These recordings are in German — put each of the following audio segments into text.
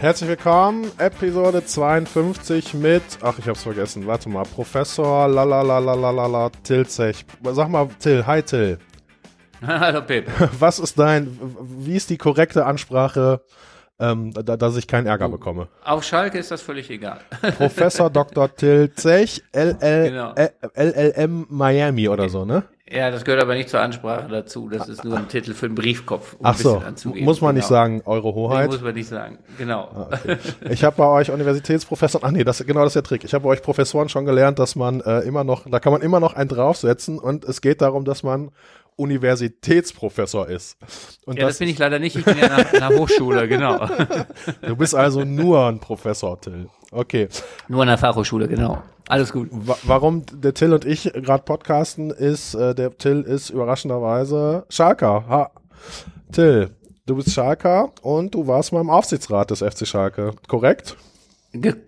Herzlich willkommen, Episode 52 mit, ach ich hab's vergessen, warte mal, Professor Lalalalalala Tilzech. Sag mal, Till, hi Till. Hallo Pip. Was ist dein, wie ist die korrekte Ansprache, ähm, da, dass ich keinen Ärger bekomme? Auf Schalke ist das völlig egal. Professor Dr. Till Zech, LL, Genau. LLM Miami oder so, ne? Ja, das gehört aber nicht zur Ansprache dazu. Das ist nur ein Titel für einen Briefkopf, um Ach ein bisschen so, muss man nicht Genau. sagen, Eure Hoheit. muss man nicht sagen. Genau. Okay. Ich habe bei euch Universitätsprofessoren, ach nee, das, genau das ist der Trick. Ich habe bei euch Professoren schon gelernt, dass man äh, immer noch, da kann man immer noch einen draufsetzen und es geht darum, dass man Universitätsprofessor ist. Und Ja, das bin ich leider nicht. Ich bin ja nach, nach Hochschule, genau. du bist also nur ein Professor, Till. Okay. Nur an der Fachhochschule, genau. Alles gut. Wa warum der Till und ich gerade podcasten, ist, äh, der Till ist überraschenderweise Schalker. Ha. Till, du bist Schalker und du warst mal im Aufsichtsrat des FC Schalke, korrekt?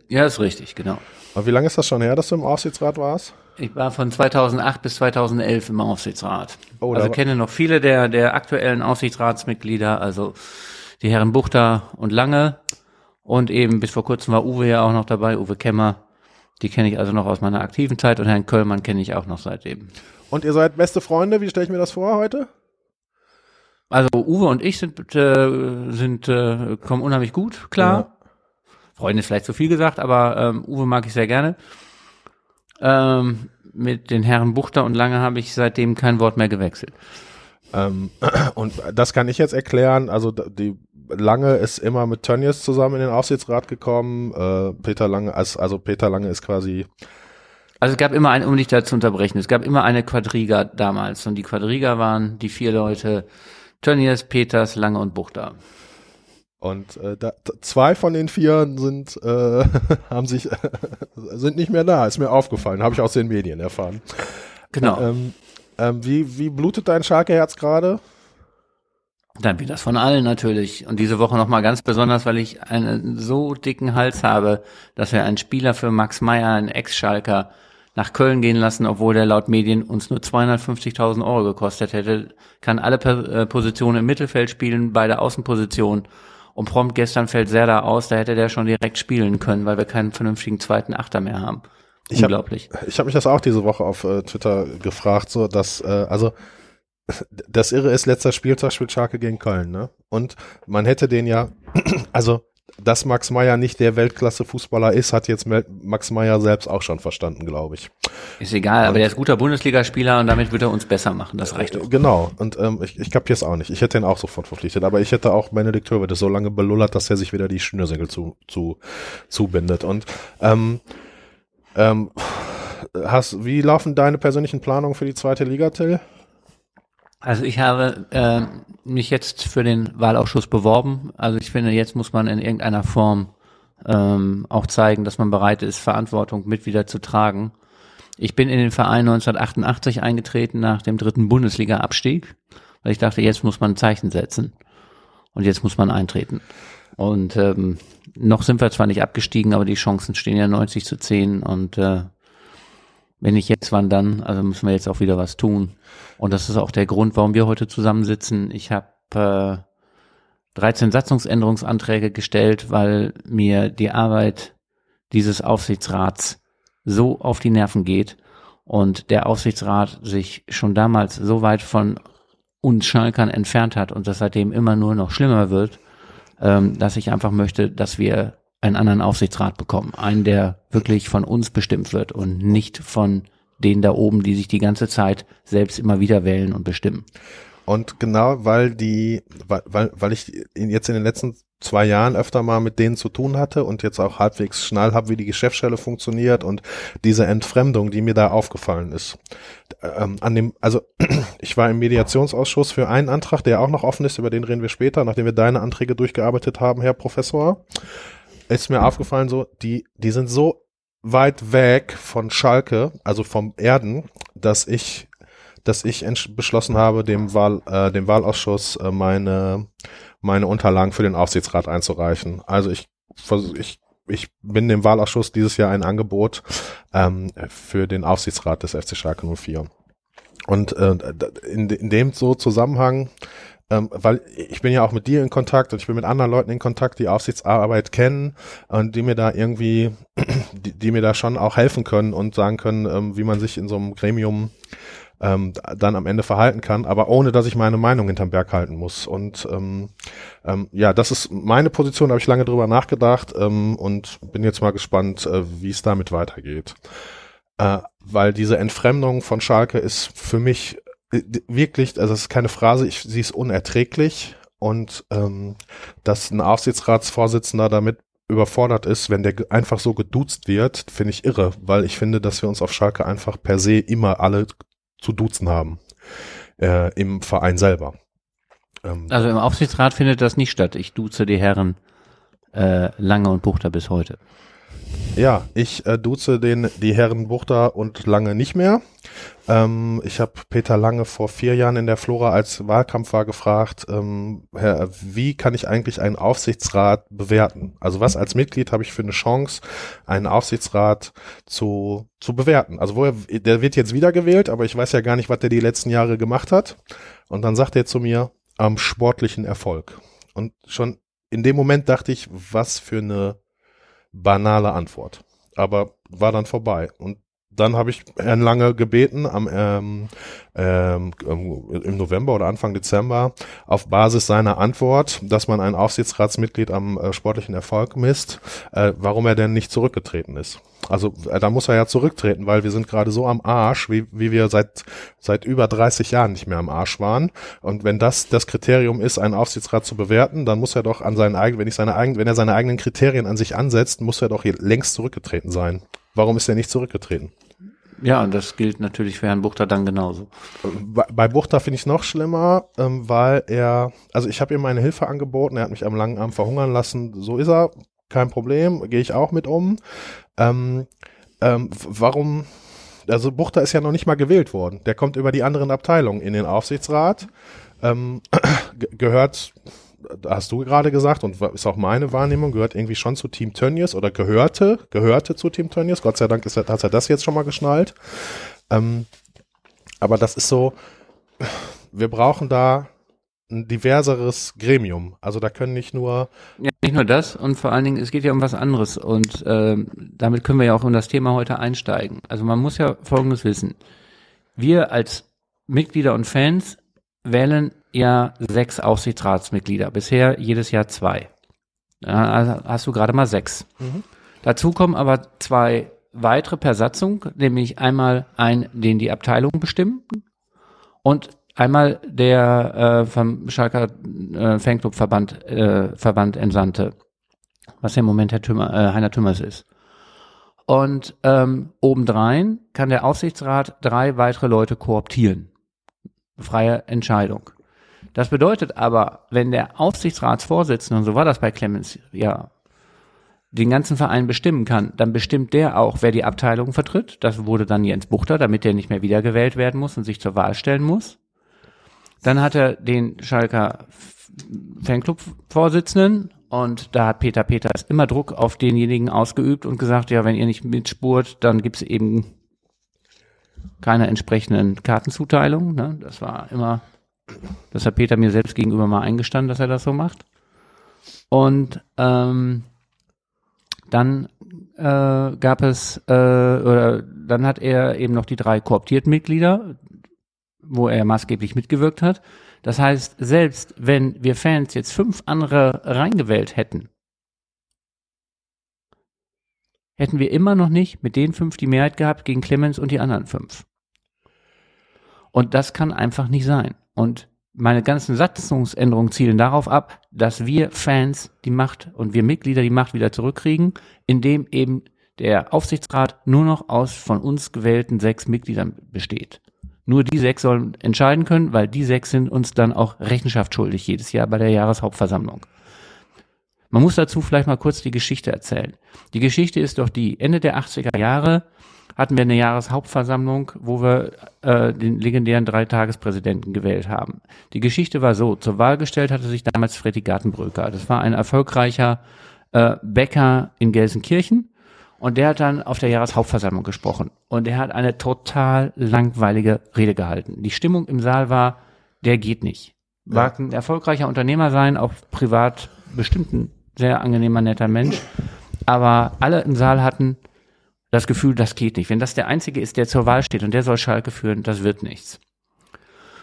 Ja, ist richtig, genau. Aber wie lange ist das schon her, dass du im Aufsichtsrat warst? Ich war von 2008 bis 2011 im Aufsichtsrat. Oh, also kenne noch viele der, der aktuellen Aufsichtsratsmitglieder, also die Herren Buchter und Lange. Und eben bis vor kurzem war Uwe ja auch noch dabei, Uwe Kemmer. Die kenne ich also noch aus meiner aktiven Zeit und Herrn Köllmann kenne ich auch noch seitdem. Und ihr seid beste Freunde, wie stelle ich mir das vor heute? Also Uwe und ich sind, äh, sind äh, kommen unheimlich gut, klar. Freunde ist vielleicht zu viel gesagt, aber ähm, Uwe mag ich sehr gerne. Ähm, mit den Herren Buchter und Lange habe ich seitdem kein Wort mehr gewechselt. Ähm, und das kann ich jetzt erklären. Also die Lange ist immer mit Tönnies zusammen in den Aufsichtsrat gekommen. Äh, Peter Lange, also, Peter Lange ist quasi Also es gab immer eine, um dich da zu unterbrechen, es gab immer eine Quadriga damals und die Quadriga waren die vier Leute, Tönnies, Peters, Lange und Buchter. und äh, da, zwei von den vier sind äh, haben sich sind nicht mehr da. Ist mir aufgefallen, habe ich aus den Medien erfahren. Genau. Ähm, ähm, wie wie blutet dein Schalke-Herz gerade? Dann wie das von allen natürlich. Und diese Woche nochmal ganz besonders, weil ich einen so dicken Hals habe, dass wir einen Spieler für Max Meyer, einen Ex-Schalker, nach Köln gehen lassen, obwohl der laut Medien uns nur 250.000 Euro gekostet hätte, kann alle äh, Positionen im Mittelfeld spielen, beide Außenpositionen. Und prompt gestern fällt Serda aus, da hätte der schon direkt spielen können, weil wir keinen vernünftigen zweiten Achter mehr haben. Ich hab- Unglaublich. Ich habe mich das auch diese Woche auf äh, Twitter gefragt, so dass äh, also das Irre ist, letzter Spieltag spielt Schalke gegen Köln, ne? Und man hätte den ja, also dass Max Meyer nicht der Weltklasse-Fußballer ist, hat jetzt Max Meyer selbst auch schon verstanden, glaube ich. Ist egal, aber der ist guter Bundesligaspieler und damit wird er uns besser machen. Das reicht doch. Genau, und ähm, ich, ich kapiere es auch nicht. Ich hätte ihn auch sofort verpflichtet, aber ich hätte auch Benedikt Höwedes so lange belullert, dass er sich wieder die Schnürsenkel zu, zu, zubindet. Und ähm, ähm, hast, wie laufen deine persönlichen Planungen für die zweite Liga, Till? Also ich habe äh, mich jetzt für den Wahlausschuss beworben. Also ich finde, jetzt muss man in irgendeiner Form ähm, auch zeigen, dass man bereit ist, Verantwortung mit wieder zu tragen. Ich bin in den Verein 1988 eingetreten nach dem dritten Bundesliga-Abstieg, weil ich dachte, jetzt muss man ein Zeichen setzen und jetzt muss man eintreten. Und ähm, noch sind wir zwar nicht abgestiegen, aber die Chancen stehen ja 90 zu 10 und äh, wenn nicht jetzt, wann dann? Also müssen wir jetzt auch wieder was tun. Und das ist auch der Grund, warum wir heute zusammensitzen. Ich habe äh, 13 Satzungsänderungsanträge gestellt, weil mir die Arbeit dieses Aufsichtsrats so auf die Nerven geht und der Aufsichtsrat sich schon damals so weit von uns Schalkern entfernt hat und das seitdem immer nur noch schlimmer wird, ähm, dass ich einfach möchte, dass wir einen anderen Aufsichtsrat bekommen. Einen, der wirklich von uns bestimmt wird und nicht von denen da oben, die sich die ganze Zeit selbst immer wieder wählen und bestimmen. Und genau, weil die, weil, weil, weil ich jetzt in den letzten zwei Jahren öfter mal mit denen zu tun hatte und jetzt auch halbwegs schnell habe, wie die Geschäftsstelle funktioniert und diese Entfremdung, die mir da aufgefallen ist. Ähm, an dem, also ich war im Mediationsausschuss für einen Antrag, der auch noch offen ist, über den reden wir später, nachdem wir deine Anträge durchgearbeitet haben, Herr Professor. Ist mir aufgefallen, so, die, die sind so weit weg von Schalke, also vom Erden, dass ich dass ich beschlossen habe, dem Wahl, äh, dem Wahlausschuss äh, meine meine Unterlagen für den Aufsichtsrat einzureichen. Also ich ich ich bin dem Wahlausschuss dieses Jahr ein Angebot ähm, für den Aufsichtsrat des FC Schalke 04. Und äh, in, in dem so Zusammenhang ähm, weil ich bin ja auch mit dir in Kontakt und ich bin mit anderen Leuten in Kontakt, die Aufsichtsarbeit kennen und die mir da irgendwie, die, die mir da schon auch helfen können und sagen können, ähm, wie man sich in so einem Gremium ähm, dann am Ende verhalten kann, aber ohne dass ich meine Meinung hinterm Berg halten muss. Und ähm, ähm, ja, das ist meine Position, da habe ich lange drüber nachgedacht ähm, und bin jetzt mal gespannt, äh, wie es damit weitergeht. Äh, weil diese Entfremdung von Schalke ist für mich wirklich, also es ist keine Phrase, ich, sie ist unerträglich und ähm, dass ein Aufsichtsratsvorsitzender damit überfordert ist, wenn der einfach so geduzt wird, finde ich irre, weil ich finde, dass wir uns auf Schalke einfach per se immer alle zu duzen haben äh, im Verein selber. Ähm, also im Aufsichtsrat findet das nicht statt. Ich duze die Herren äh, Lange und Buchter bis heute. Ja, ich äh, duze den die Herren Buchter und Lange nicht mehr. Ähm, ich habe Peter Lange vor vier Jahren in der Flora als Wahlkampf war gefragt, ähm, Herr, wie kann ich eigentlich einen Aufsichtsrat bewerten? Also was als Mitglied habe ich für eine Chance, einen Aufsichtsrat zu, zu bewerten? Also wo er, der wird jetzt wiedergewählt, aber ich weiß ja gar nicht, was der die letzten Jahre gemacht hat. Und dann sagt er zu mir, am sportlichen Erfolg. Und schon in dem Moment dachte ich, was für eine banale Antwort. Aber war dann vorbei. Und dann habe ich Herrn Lange gebeten, am ähm, ähm, im November oder Anfang Dezember auf Basis seiner Antwort, dass man ein Aufsichtsratsmitglied am äh, sportlichen Erfolg misst, äh, warum er denn nicht zurückgetreten ist. Also äh, da muss er ja zurücktreten, weil wir sind gerade so am Arsch, wie, wie wir seit seit über 30 Jahren nicht mehr am Arsch waren. Und wenn das das Kriterium ist, einen Aufsichtsrat zu bewerten, dann muss er doch an seinen eigenen, wenn ich seine eigenen, wenn er seine eigenen Kriterien an sich ansetzt, muss er doch längst zurückgetreten sein. Warum ist er nicht zurückgetreten? Ja, und das gilt natürlich für Herrn Buchter dann genauso. Bei, bei Buchter finde ich es noch schlimmer, ähm, weil er, also ich habe ihm meine Hilfe angeboten, er hat mich am langen Arm verhungern lassen, so ist er, kein Problem, gehe ich auch mit um. Ähm, ähm, warum, also Buchter ist ja noch nicht mal gewählt worden, der kommt über die anderen Abteilungen in den Aufsichtsrat, ähm, gehört hast du gerade gesagt und ist auch meine Wahrnehmung, gehört irgendwie schon zu Team Tönnies oder gehörte, gehörte zu Team Tönnies. Gott sei Dank ist er, hat er das jetzt schon mal geschnallt. Ähm, aber das ist so, wir brauchen da ein diverseres Gremium. Also da können nicht nur. Ja, nicht nur das und vor allen Dingen, es geht ja um was anderes und äh, damit können wir ja auch in das Thema heute einsteigen. Also man muss ja Folgendes wissen. Wir als Mitglieder und Fans wählen ja sechs Aufsichtsratsmitglieder, bisher jedes Jahr zwei. Also hast du gerade mal sechs. Mhm. Dazu kommen aber zwei weitere per Satzung, nämlich einmal ein, den die Abteilung bestimmen und einmal der äh, vom Schalker äh, Fanclubverband äh, Verband entsandte, was ja im Moment Herr Tümmer, äh, Heiner Tümmers ist. Und ähm, obendrein kann der Aufsichtsrat drei weitere Leute kooptieren. Freie Entscheidung. Das bedeutet aber, wenn der Aufsichtsratsvorsitzende, und so war das bei Clemens, ja, den ganzen Verein bestimmen kann, dann bestimmt der auch, wer die Abteilung vertritt. Das wurde dann Jens Buchter, damit der nicht mehr wiedergewählt werden muss und sich zur Wahl stellen muss. Dann hat er den Schalker Fanclub-Vorsitzenden und da hat Peter Peters immer Druck auf denjenigen ausgeübt und gesagt, ja, wenn ihr nicht mitspurt, dann gibt's eben keine entsprechenden Kartenzuteilungen. Ne? Das war immer das hat Peter mir selbst gegenüber mal eingestanden, dass er das so macht. Und ähm, dann äh, gab es, äh, oder dann hat er eben noch die drei kooptierten Mitglieder, wo er maßgeblich mitgewirkt hat. Das heißt, selbst wenn wir Fans jetzt fünf andere reingewählt hätten, hätten wir immer noch nicht mit den fünf die Mehrheit gehabt gegen Clemens und die anderen fünf. Und das kann einfach nicht sein. Und meine ganzen Satzungsänderungen zielen darauf ab, dass wir Fans die Macht und wir Mitglieder die Macht wieder zurückkriegen, indem eben der Aufsichtsrat nur noch aus von uns gewählten sechs Mitgliedern besteht. Nur die sechs sollen entscheiden können, weil die sechs sind uns dann auch Rechenschaft schuldig jedes Jahr bei der Jahreshauptversammlung. Man muss dazu vielleicht mal kurz die Geschichte erzählen. Die Geschichte ist doch die Ende der 80er Jahre hatten wir eine Jahreshauptversammlung, wo wir äh, den legendären Dreitagespräsidenten gewählt haben. Die Geschichte war so, zur Wahl gestellt hatte sich damals Freddy Gartenbröker. Das war ein erfolgreicher äh, Bäcker in Gelsenkirchen und der hat dann auf der Jahreshauptversammlung gesprochen und er hat eine total langweilige Rede gehalten. Die Stimmung im Saal war, der geht nicht. Mag ein erfolgreicher Unternehmer sein, auch privat bestimmt ein sehr angenehmer, netter Mensch. Aber alle im Saal hatten das Gefühl, das geht nicht. Wenn das der Einzige ist, der zur Wahl steht und der soll Schalke führen, das wird nichts.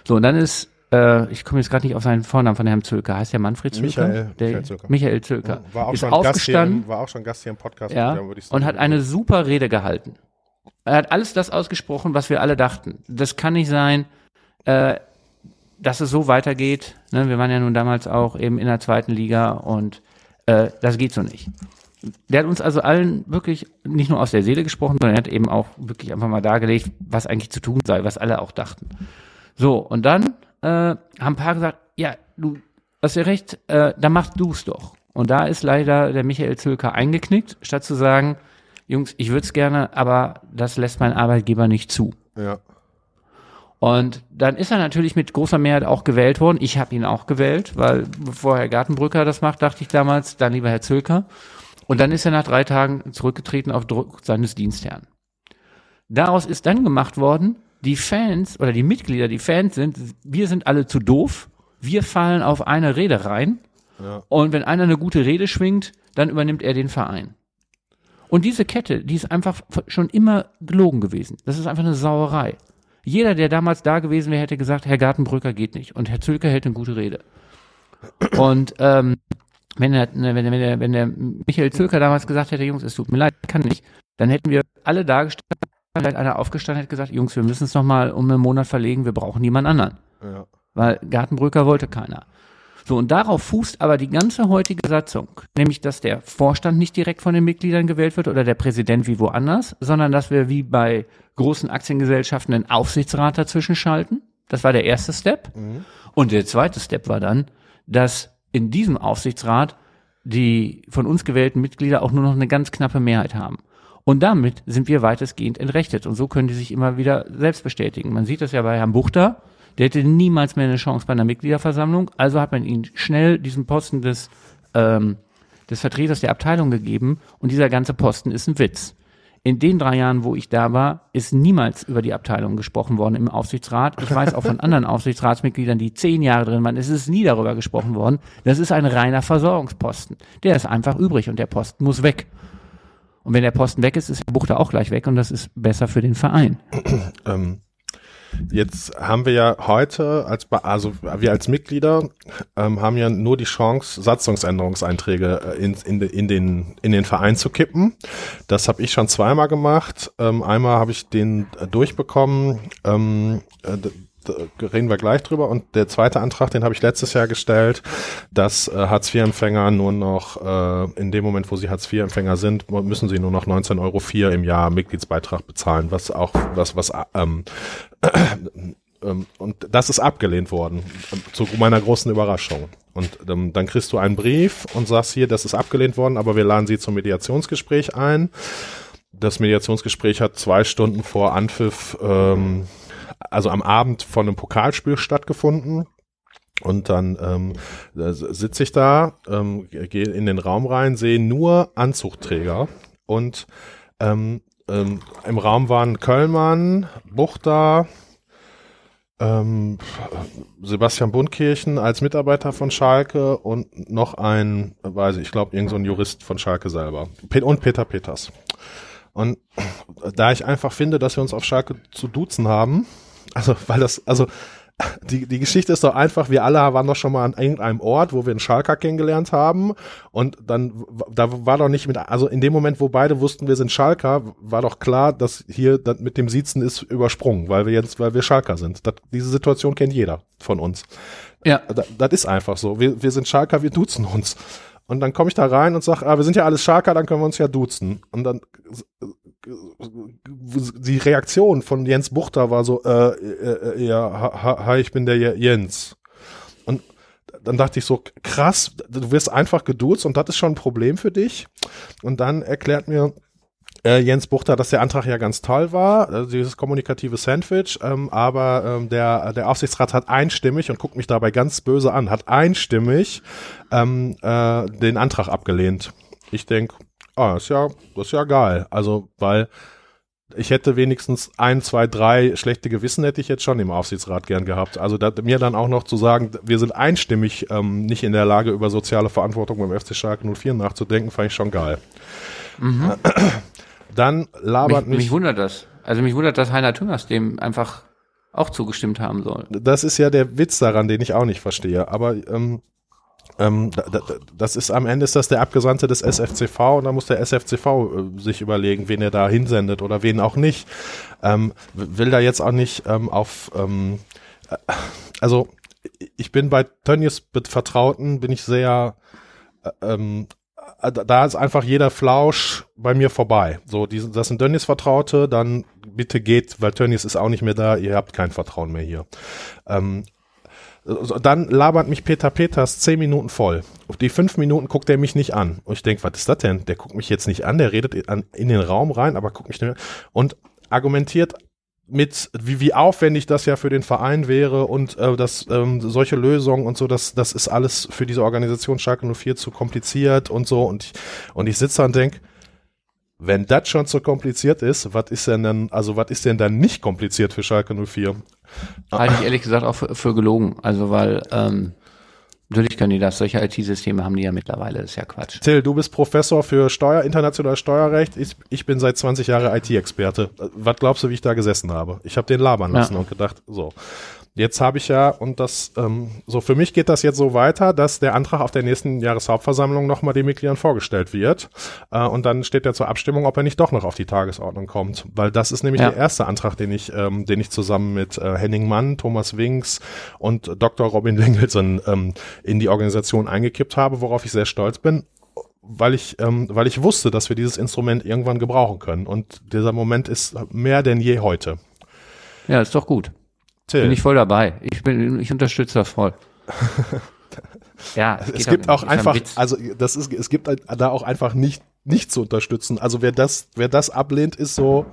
So, und dann ist, äh, ich komme jetzt gerade nicht auf seinen Vornamen von Herrn Zülker, heißt der Manfred Zülker? Michael, der, Michael Zülker. Michael Zülker. War auch, ist schon Gast hier, aufgestanden im- war auch schon Gast hier im Podcast. ja, und sagen. hat eine super Rede gehalten. Er hat alles das ausgesprochen, was wir alle dachten. Das kann nicht sein, äh, dass es so weitergeht. Ne? Wir waren ja nun damals auch eben in der zweiten Liga und äh, das geht so nicht. Der hat uns also allen wirklich nicht nur aus der Seele gesprochen, sondern er hat eben auch wirklich einfach mal dargelegt, was eigentlich zu tun sei, was alle auch dachten. So, und dann äh, haben ein paar gesagt, ja, du hast ja recht, äh, dann mach du's doch. Und da ist leider der Michael Zülker eingeknickt, statt zu sagen, Jungs, ich würde es gerne, aber das lässt mein Arbeitgeber nicht zu. Ja. Und dann ist er natürlich mit großer Mehrheit auch gewählt worden. Ich habe ihn auch gewählt, weil bevor Herr Gartenbrücker das macht, dachte ich damals, dann lieber Herr Zülker. Und dann ist er nach drei Tagen zurückgetreten auf Druck seines Dienstherrn. Daraus ist dann gemacht worden, die Fans oder die Mitglieder, die Fans sind, wir sind alle zu doof, wir fallen auf eine Rede rein Ja. und wenn einer eine gute Rede schwingt, dann übernimmt er den Verein. Und diese Kette, die ist einfach schon immer gelogen gewesen. Das ist einfach eine Sauerei. Jeder, der damals da gewesen wäre, hätte gesagt, Herr Gartenbrücker geht nicht. Und Herr Zülker hält eine gute Rede. Und ähm, wenn, der, wenn, der, wenn, der, wenn der Michael Zülker damals gesagt hätte, Jungs, es tut mir leid, kann nicht, dann hätten wir alle da gestanden, vielleicht einer aufgestanden hätte gesagt, Jungs, wir müssen es nochmal um einen Monat verlegen, wir brauchen niemand anderen Ja. weil Gartenbrücker wollte keiner. So, und darauf fußt aber die ganze heutige Satzung, nämlich dass der Vorstand nicht direkt von den Mitgliedern gewählt wird oder der Präsident wie woanders, sondern dass wir wie bei großen Aktiengesellschaften einen Aufsichtsrat dazwischen schalten. Das war der erste Step. Und der zweite Step war dann, dass in diesem Aufsichtsrat die von uns gewählten Mitglieder auch nur noch eine ganz knappe Mehrheit haben. Und damit sind wir weitestgehend entrechtet. Und so können die sich immer wieder selbst bestätigen. Man sieht das ja bei Herrn Buchter. Der hätte niemals mehr eine Chance bei einer Mitgliederversammlung. Also hat man ihm schnell diesen Posten des, ähm, des Vertreters der Abteilung gegeben. Und dieser ganze Posten ist ein Witz. In den drei Jahren, wo ich da war, ist niemals über die Abteilung gesprochen worden im Aufsichtsrat. Ich weiß auch von anderen Aufsichtsratsmitgliedern, die zehn Jahre drin waren, es ist nie darüber gesprochen worden. Das ist ein reiner Versorgungsposten. Der ist einfach übrig und der Posten muss weg. Und wenn der Posten weg ist, ist der Buchter auch gleich weg und das ist besser für den Verein. Ähm, jetzt haben wir ja heute als also wir als Mitglieder ähm, haben ja nur die Chance Satzungsänderungseinträge äh, in, in, in den in den Verein zu kippen. Das habe ich schon zweimal gemacht. Ähm, einmal habe ich den äh, durchbekommen. Ähm, äh, reden wir gleich drüber. Und der zweite Antrag, den habe ich letztes Jahr gestellt, dass äh, Hartz-IV-Empfänger nur noch, äh, in dem Moment, wo sie Hartz-IV-Empfänger sind, müssen sie nur noch 19,04 Euro im Jahr Mitgliedsbeitrag bezahlen, was auch, was, was, ähm, ähm, und das ist abgelehnt worden, ähm, zu meiner großen Überraschung. Und ähm, dann kriegst du einen Brief und sagst hier, das ist abgelehnt worden, aber wir laden sie zum Mediationsgespräch ein. Das Mediationsgespräch hat zwei Stunden vor Anpfiff, ähm, also am Abend von einem Pokalspiel stattgefunden. Und dann ähm, sitze ich da, ähm, gehe in den Raum rein, sehe nur Anzugträger und ähm, ähm, im Raum waren Köllmann, Buchter, ähm, Sebastian Bundkirchen als Mitarbeiter von Schalke und noch ein, weiß ich, ich glaube, irgend so Jurist von Schalke selber. Und Peter Peters. Und da ich einfach finde, dass wir uns auf Schalke zu duzen haben, also weil das, also die, die Geschichte ist doch einfach, wir alle waren doch schon mal an irgendeinem Ort, wo wir einen Schalker kennengelernt haben und dann, da war doch nicht mit, also in dem Moment, wo beide wussten, wir sind Schalker, war doch klar, dass hier das mit dem Siezen ist übersprungen, weil wir jetzt, weil wir Schalker sind. Das, diese Situation kennt jeder von uns. Ja. Das, das ist einfach so. Wir, wir sind Schalker, wir duzen uns. Und dann komme ich da rein und sage, ah, wir sind ja alles Schalker, dann können wir uns ja duzen. Und dann die Reaktion von Jens Buchter war so, äh, äh, äh, ja, ha- hi, ich bin der Je- Jens. Und dann dachte ich so, krass, du wirst einfach geduzt und das ist schon ein Problem für dich. Und dann erklärt mir äh, Jens Buchter, dass der Antrag ja ganz toll war, also dieses kommunikative Sandwich, ähm, aber ähm, der, der Aufsichtsrat hat einstimmig und guckt mich dabei ganz böse an, hat einstimmig ähm, äh, den Antrag abgelehnt. Ich denk, ah, ist ja, das ist ja geil. Also, weil ich hätte wenigstens ein, zwei, drei schlechte Gewissen hätte ich jetzt schon im Aufsichtsrat gern gehabt. Also da, mir dann auch noch zu sagen, wir sind einstimmig ähm, nicht in der Lage, über soziale Verantwortung beim FC Schalke 04 nachzudenken, fand ich schon geil. Mhm. Dann labert mich, mich. Wundert das. Also mich wundert, dass Heiner Tüngers dem einfach auch zugestimmt haben soll. Das ist ja der Witz daran, den ich auch nicht verstehe. Aber ähm, ähm, da, da, das ist am Ende ist das der Abgesandte des SFCV und da muss der SFCV äh, sich überlegen, wen er da hinsendet oder wen auch nicht. Ähm, will da jetzt auch nicht ähm, auf ähm, äh, also ich bin bei Tönnies Vertrauten, bin ich sehr äh, ähm, äh, da ist einfach jeder Flausch bei mir vorbei. So, die, das sind Tönnies Vertraute, dann bitte geht, weil Tönnies ist auch nicht mehr da, ihr habt kein Vertrauen mehr hier. Ähm, dann labert mich Peter Peters zehn Minuten voll. Auf die fünf Minuten guckt er mich nicht an. Und ich denke, was ist das denn? Der guckt mich jetzt nicht an, der redet in den Raum rein, aber guckt mich nicht an. Und argumentiert mit, wie, wie aufwendig das ja für den Verein wäre und äh, dass ähm, solche Lösungen und so, das, das ist alles für diese Organisation Schalke 04 zu kompliziert und so. Und ich, und ich sitze da und denke, wenn das schon zu kompliziert ist, was ist denn dann, also was ist denn dann nicht kompliziert für Schalke 04? Halte ich ehrlich gesagt auch für, für gelogen. Also weil ähm, natürlich können die das, solche IT-Systeme haben die ja mittlerweile, das ist ja Quatsch. Till, du bist Professor für Steuer, internationales Steuerrecht. Ich, ich bin seit 20 Jahren IT-Experte. Was glaubst du, wie ich da gesessen habe? Ich habe den labern lassen ja. und gedacht, so. Jetzt habe ich ja, und das, ähm, so für mich geht das jetzt so weiter, dass der Antrag auf der nächsten Jahreshauptversammlung nochmal den Mitgliedern vorgestellt wird. Äh, und dann steht er zur Abstimmung, ob er nicht doch noch auf die Tagesordnung kommt. Weil das ist nämlich ja. der erste Antrag, den ich, ähm, den ich zusammen mit äh, Henning Mann, Thomas Winks und Dr. Robin Lingelson ähm, in die Organisation eingekippt habe, worauf ich sehr stolz bin weil ich, ähm, weil ich wusste, dass wir dieses Instrument irgendwann gebrauchen können. Und dieser Moment ist mehr denn je heute. Ja, ist doch gut. Till. Bin ich voll dabei. Ich bin, ich unterstütze das voll. ja, es, es gibt auch einfach, also das ist, es gibt da auch einfach nicht, nicht zu unterstützen. Also wer das, wer das ablehnt, ist so,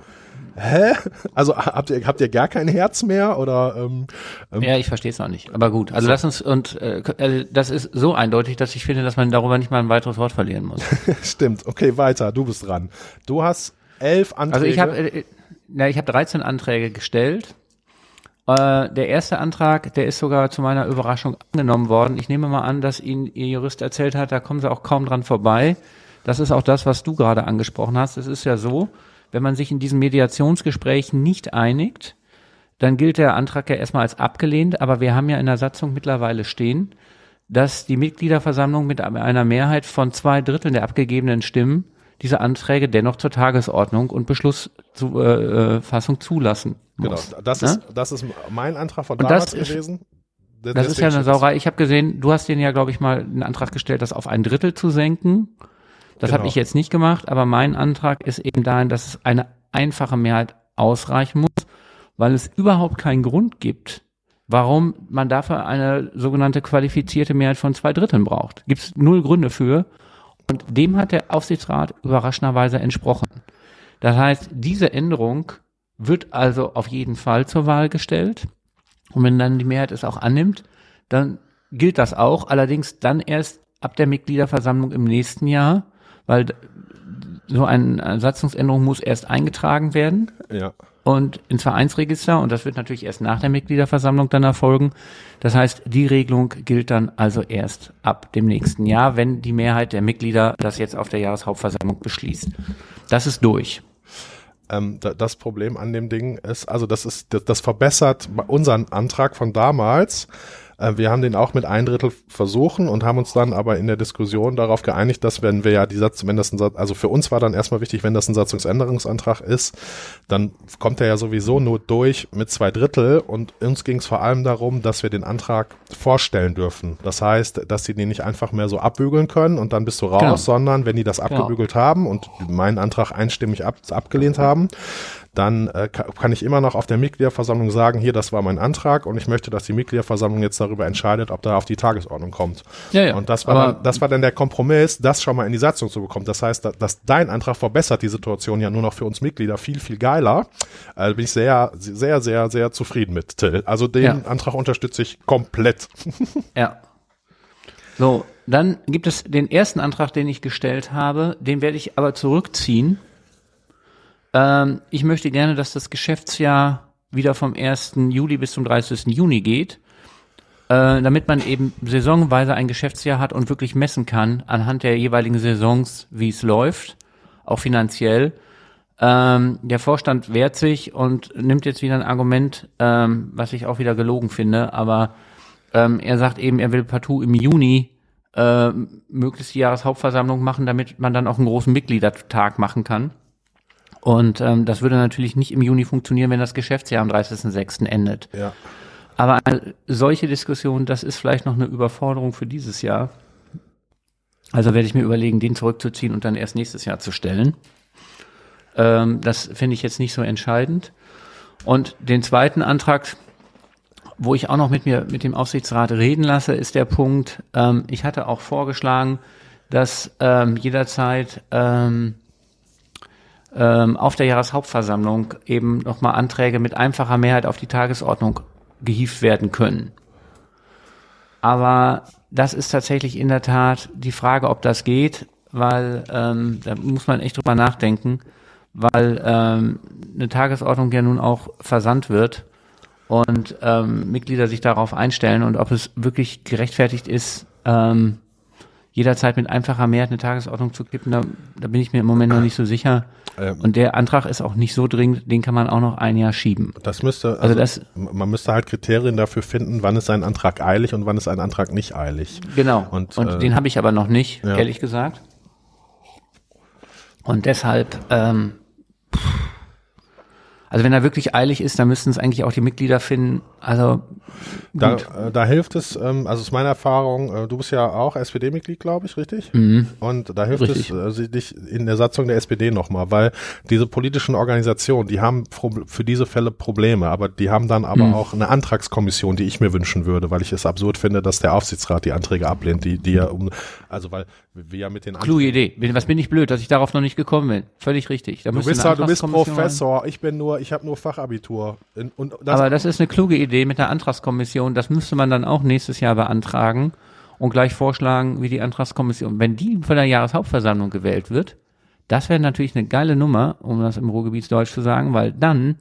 hä? Also habt ihr, habt ihr gar kein Herz mehr oder? Ähm, ähm ja, ich verstehe es auch nicht. Aber gut, also so. lass uns und äh, also das ist so eindeutig, dass ich finde, dass man darüber nicht mal ein weiteres Wort verlieren muss. Stimmt. Okay, weiter. Du bist dran. Du hast elf Anträge. Also ich habe, äh, na, ich habe 13 Anträge gestellt. Äh, der erste Antrag, der ist sogar zu meiner Überraschung angenommen worden. Ich nehme mal an, dass Ihnen Ihr Jurist erzählt hat, da kommen Sie auch kaum dran vorbei. Das ist auch das, was du gerade angesprochen hast. Es ist ja so, wenn man sich in diesen Mediationsgesprächen nicht einigt, dann gilt der Antrag ja erstmal als abgelehnt, aber wir haben ja in der Satzung mittlerweile stehen, dass die Mitgliederversammlung mit einer Mehrheit von zwei Dritteln der abgegebenen Stimmen diese Anträge dennoch zur Tagesordnung und Beschlussfassung äh, zulassen muss. Genau, das, ne? ist, das ist mein Antrag von damals gewesen. Das, das ist ja eine Sauerei. Ich habe gesehen, du hast den ja, glaube ich, mal einen Antrag gestellt, das auf ein Drittel zu senken. Das genau. habe ich jetzt nicht gemacht, aber mein Antrag ist eben dahin, dass es eine einfache Mehrheit ausreichen muss, weil es überhaupt keinen Grund gibt, warum man dafür eine sogenannte qualifizierte Mehrheit von zwei Dritteln braucht. Gibt es null Gründe für. Und dem hat der Aufsichtsrat überraschenderweise entsprochen. Das heißt, diese Änderung wird also auf jeden Fall zur Wahl gestellt. Und wenn dann die Mehrheit es auch annimmt, dann gilt das auch. Allerdings dann erst ab der Mitgliederversammlung im nächsten Jahr, weil so eine Satzungsänderung muss erst eingetragen werden. Ja und ins Vereinsregister und das wird natürlich erst nach der Mitgliederversammlung dann erfolgen. Das heißt, die Regelung gilt dann also erst ab dem nächsten Jahr, wenn die Mehrheit der Mitglieder das jetzt auf der Jahreshauptversammlung beschließt. Das ist durch. Ähm, das Problem an dem Ding ist, also das ist, das, das verbessert unseren Antrag von damals, äh, wir haben den auch mit ein Drittel versuchen und haben uns dann aber in der Diskussion darauf geeinigt, dass wenn wir ja die Satz, wenn das ein Satz, also für uns war dann erstmal wichtig, wenn das ein Satzungsänderungsantrag ist, dann kommt er ja sowieso nur durch mit zwei Drittel und uns ging es vor allem darum, dass wir den Antrag vorstellen dürfen. Das heißt, dass sie den nicht einfach mehr so abbügeln können und dann bist du raus, genau. sondern wenn die das genau. abgebügelt genau. haben und meinen Antrag einstimmig ab, abgelehnt haben, dann äh, kann ich immer noch auf der Mitgliederversammlung sagen, hier, das war mein Antrag und ich möchte, dass die Mitgliederversammlung jetzt darüber entscheidet, ob da auf die Tagesordnung kommt. Ja, ja. Und das war, dann, das war dann der Kompromiss, das schon mal in die Satzung zu bekommen. Das heißt, dass, dass dein Antrag verbessert die Situation ja nur noch für uns Mitglieder viel, viel geiler. Also bin ich sehr, sehr, sehr, sehr zufrieden mit, Till. Also den ja. Antrag unterstütze ich komplett. Ja. So, dann gibt es den ersten Antrag, den ich gestellt habe, den werde ich aber zurückziehen Ähm, ich möchte gerne, dass das Geschäftsjahr wieder vom 1. Juli bis zum 30. Juni geht, äh, damit man eben saisonweise ein Geschäftsjahr hat und wirklich messen kann anhand der jeweiligen Saisons, wie es läuft, auch finanziell. Ähm, der Vorstand wehrt sich und nimmt jetzt wieder ein Argument, ähm, was ich auch wieder gelogen finde, aber ähm, er sagt eben, er will partout im Juni äh, möglichst die Jahreshauptversammlung machen, damit man dann auch einen großen Mitgliedertag machen kann. Und ähm, das würde natürlich nicht im Juni funktionieren, wenn das Geschäftsjahr am 30.06. endet. Ja. Aber eine solche Diskussion, das ist vielleicht noch eine Überforderung für dieses Jahr. Also werde ich mir überlegen, den zurückzuziehen und dann erst nächstes Jahr zu stellen. Ähm, das finde ich jetzt nicht so entscheidend. Und den zweiten Antrag, wo ich auch noch mit mir, mit dem Aufsichtsrat reden lasse, ist der Punkt, ähm, ich hatte auch vorgeschlagen, dass ähm, jederzeit ähm, ähm, auf der Jahreshauptversammlung eben nochmal Anträge mit einfacher Mehrheit auf die Tagesordnung gehievt werden können. Aber das ist tatsächlich in der Tat die Frage, ob das geht, weil ähm, da muss man echt drüber nachdenken, weil ähm, eine Tagesordnung ja nun auch versandt wird und ähm, Mitglieder sich darauf einstellen und ob es wirklich gerechtfertigt ist, ähm, jederzeit mit einfacher Mehrheit eine Tagesordnung zu kippen, da, da bin ich mir im Moment noch nicht so sicher. Ähm. Und der Antrag ist auch nicht so dringend, den kann man auch noch ein Jahr schieben. Das müsste, also, Also das- man müsste halt Kriterien dafür finden, wann ist ein Antrag eilig und wann ist ein Antrag nicht eilig. Genau. Und, Und, äh, den habe ich aber noch nicht, ja. ehrlich gesagt. Und deshalb, ähm, also wenn er wirklich eilig ist, dann müssten es eigentlich auch die Mitglieder finden. Also Da, äh, da hilft es, ähm, also aus meiner Erfahrung, äh, du bist ja auch SPD-Mitglied, glaube ich, richtig? Und da hilft Richtig. es äh, dich in der Satzung der SPD nochmal, weil diese politischen Organisationen, die haben für diese Fälle Probleme, aber die haben dann aber Mhm. auch eine Antragskommission, die ich mir wünschen würde, weil ich es absurd finde, dass der Aufsichtsrat die Anträge ablehnt, die, die ja um, also weil wir ja mit den kluge Idee. Was bin ich blöd, dass ich darauf noch nicht gekommen bin. Völlig richtig. Da Du bist, ja, du bist. Professor, ich bin nur, ich habe nur Fachabitur. Und das, Aber das ist eine kluge Idee mit der Antragskommission. Das müsste man dann auch nächstes Jahr beantragen und gleich vorschlagen, wie die Antragskommission, wenn die von der Jahreshauptversammlung gewählt wird, das wäre natürlich eine geile Nummer, um das im Ruhrgebietsdeutsch zu sagen, weil dann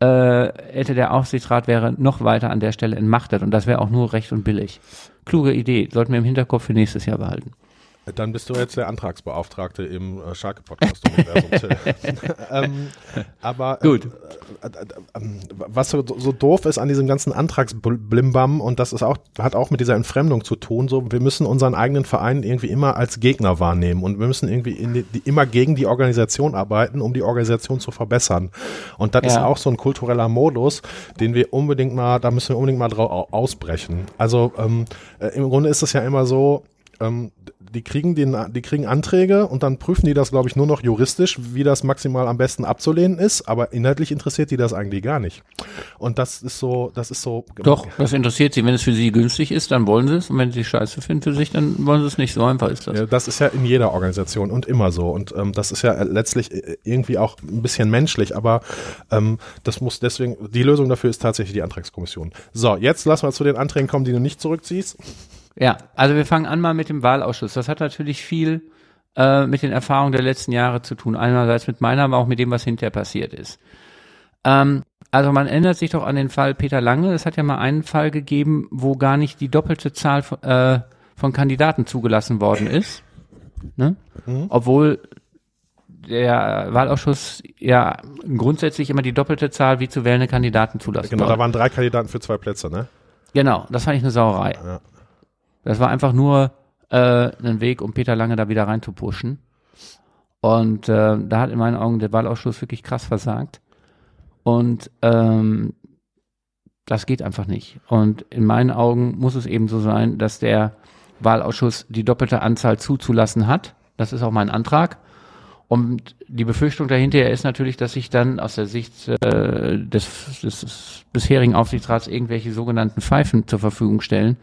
äh, hätte der Aufsichtsrat wäre noch weiter an der Stelle entmachtet und das wäre auch nur recht und billig. Kluge Idee, sollten wir im Hinterkopf für nächstes Jahr behalten. Dann bist du jetzt der Antragsbeauftragte im äh, Schalke-Podcast-Universum. Till. ähm, aber äh, Gut. Äh, äh, äh, äh, was so, so doof ist an diesem ganzen Antragsblimbam und das ist auch hat auch mit dieser Entfremdung zu tun. So, wir müssen unseren eigenen Verein irgendwie immer als Gegner wahrnehmen und wir müssen irgendwie die, die, immer gegen die Organisation arbeiten, um die Organisation zu verbessern. Und das ist Ja. auch so ein kultureller Modus, den wir unbedingt mal, da müssen wir unbedingt mal drauf au- ausbrechen. Also ähm, äh, im Grunde ist es ja immer so. Ähm, die kriegen den, die kriegen Anträge und dann prüfen die das, glaube ich, nur noch juristisch, wie das maximal am besten abzulehnen ist, aber inhaltlich interessiert die das eigentlich gar nicht. Und das ist so, das ist so. Doch, das interessiert sie. Wenn es für sie günstig ist, dann wollen sie es. Und wenn sie scheiße finden für sich, dann wollen sie es nicht. So einfach ist das. Ja, das ist ja in jeder Organisation und immer so. Und ähm, das ist ja letztlich äh, irgendwie auch ein bisschen menschlich, aber ähm, das muss deswegen, die Lösung dafür ist tatsächlich die Antragskommission. So, jetzt lass mal zu den Anträgen kommen, die du nicht zurückziehst. Ja, also wir fangen an mal mit dem Wahlausschuss. Das hat natürlich viel äh, mit den Erfahrungen der letzten Jahre zu tun. Einerseits mit meiner, aber auch mit dem, was hinterher passiert ist. Ähm, also man erinnert sich doch an den Fall Peter Lange. Es hat ja mal einen Fall gegeben, wo gar nicht die doppelte Zahl von, äh, von Kandidaten zugelassen worden ist. Ne? Obwohl der Wahlausschuss ja grundsätzlich immer die doppelte Zahl wie zu wählende Kandidaten zulassen Genau, da waren drei Kandidaten für zwei Plätze, ne? Genau, das fand ich eine Sauerei. Ja. Das war einfach nur äh, ein Weg, um Peter Lange da wieder rein zu pushen. Und äh, da hat in meinen Augen der Wahlausschuss wirklich krass versagt. Und ähm, das geht einfach nicht. Und in meinen Augen muss es eben so sein, dass der Wahlausschuss die doppelte Anzahl zuzulassen hat. Das ist auch mein Antrag. Und die Befürchtung dahinter ist natürlich, dass sich dann aus der Sicht äh, des, des bisherigen Aufsichtsrats irgendwelche sogenannten Pfeifen zur Verfügung stellen.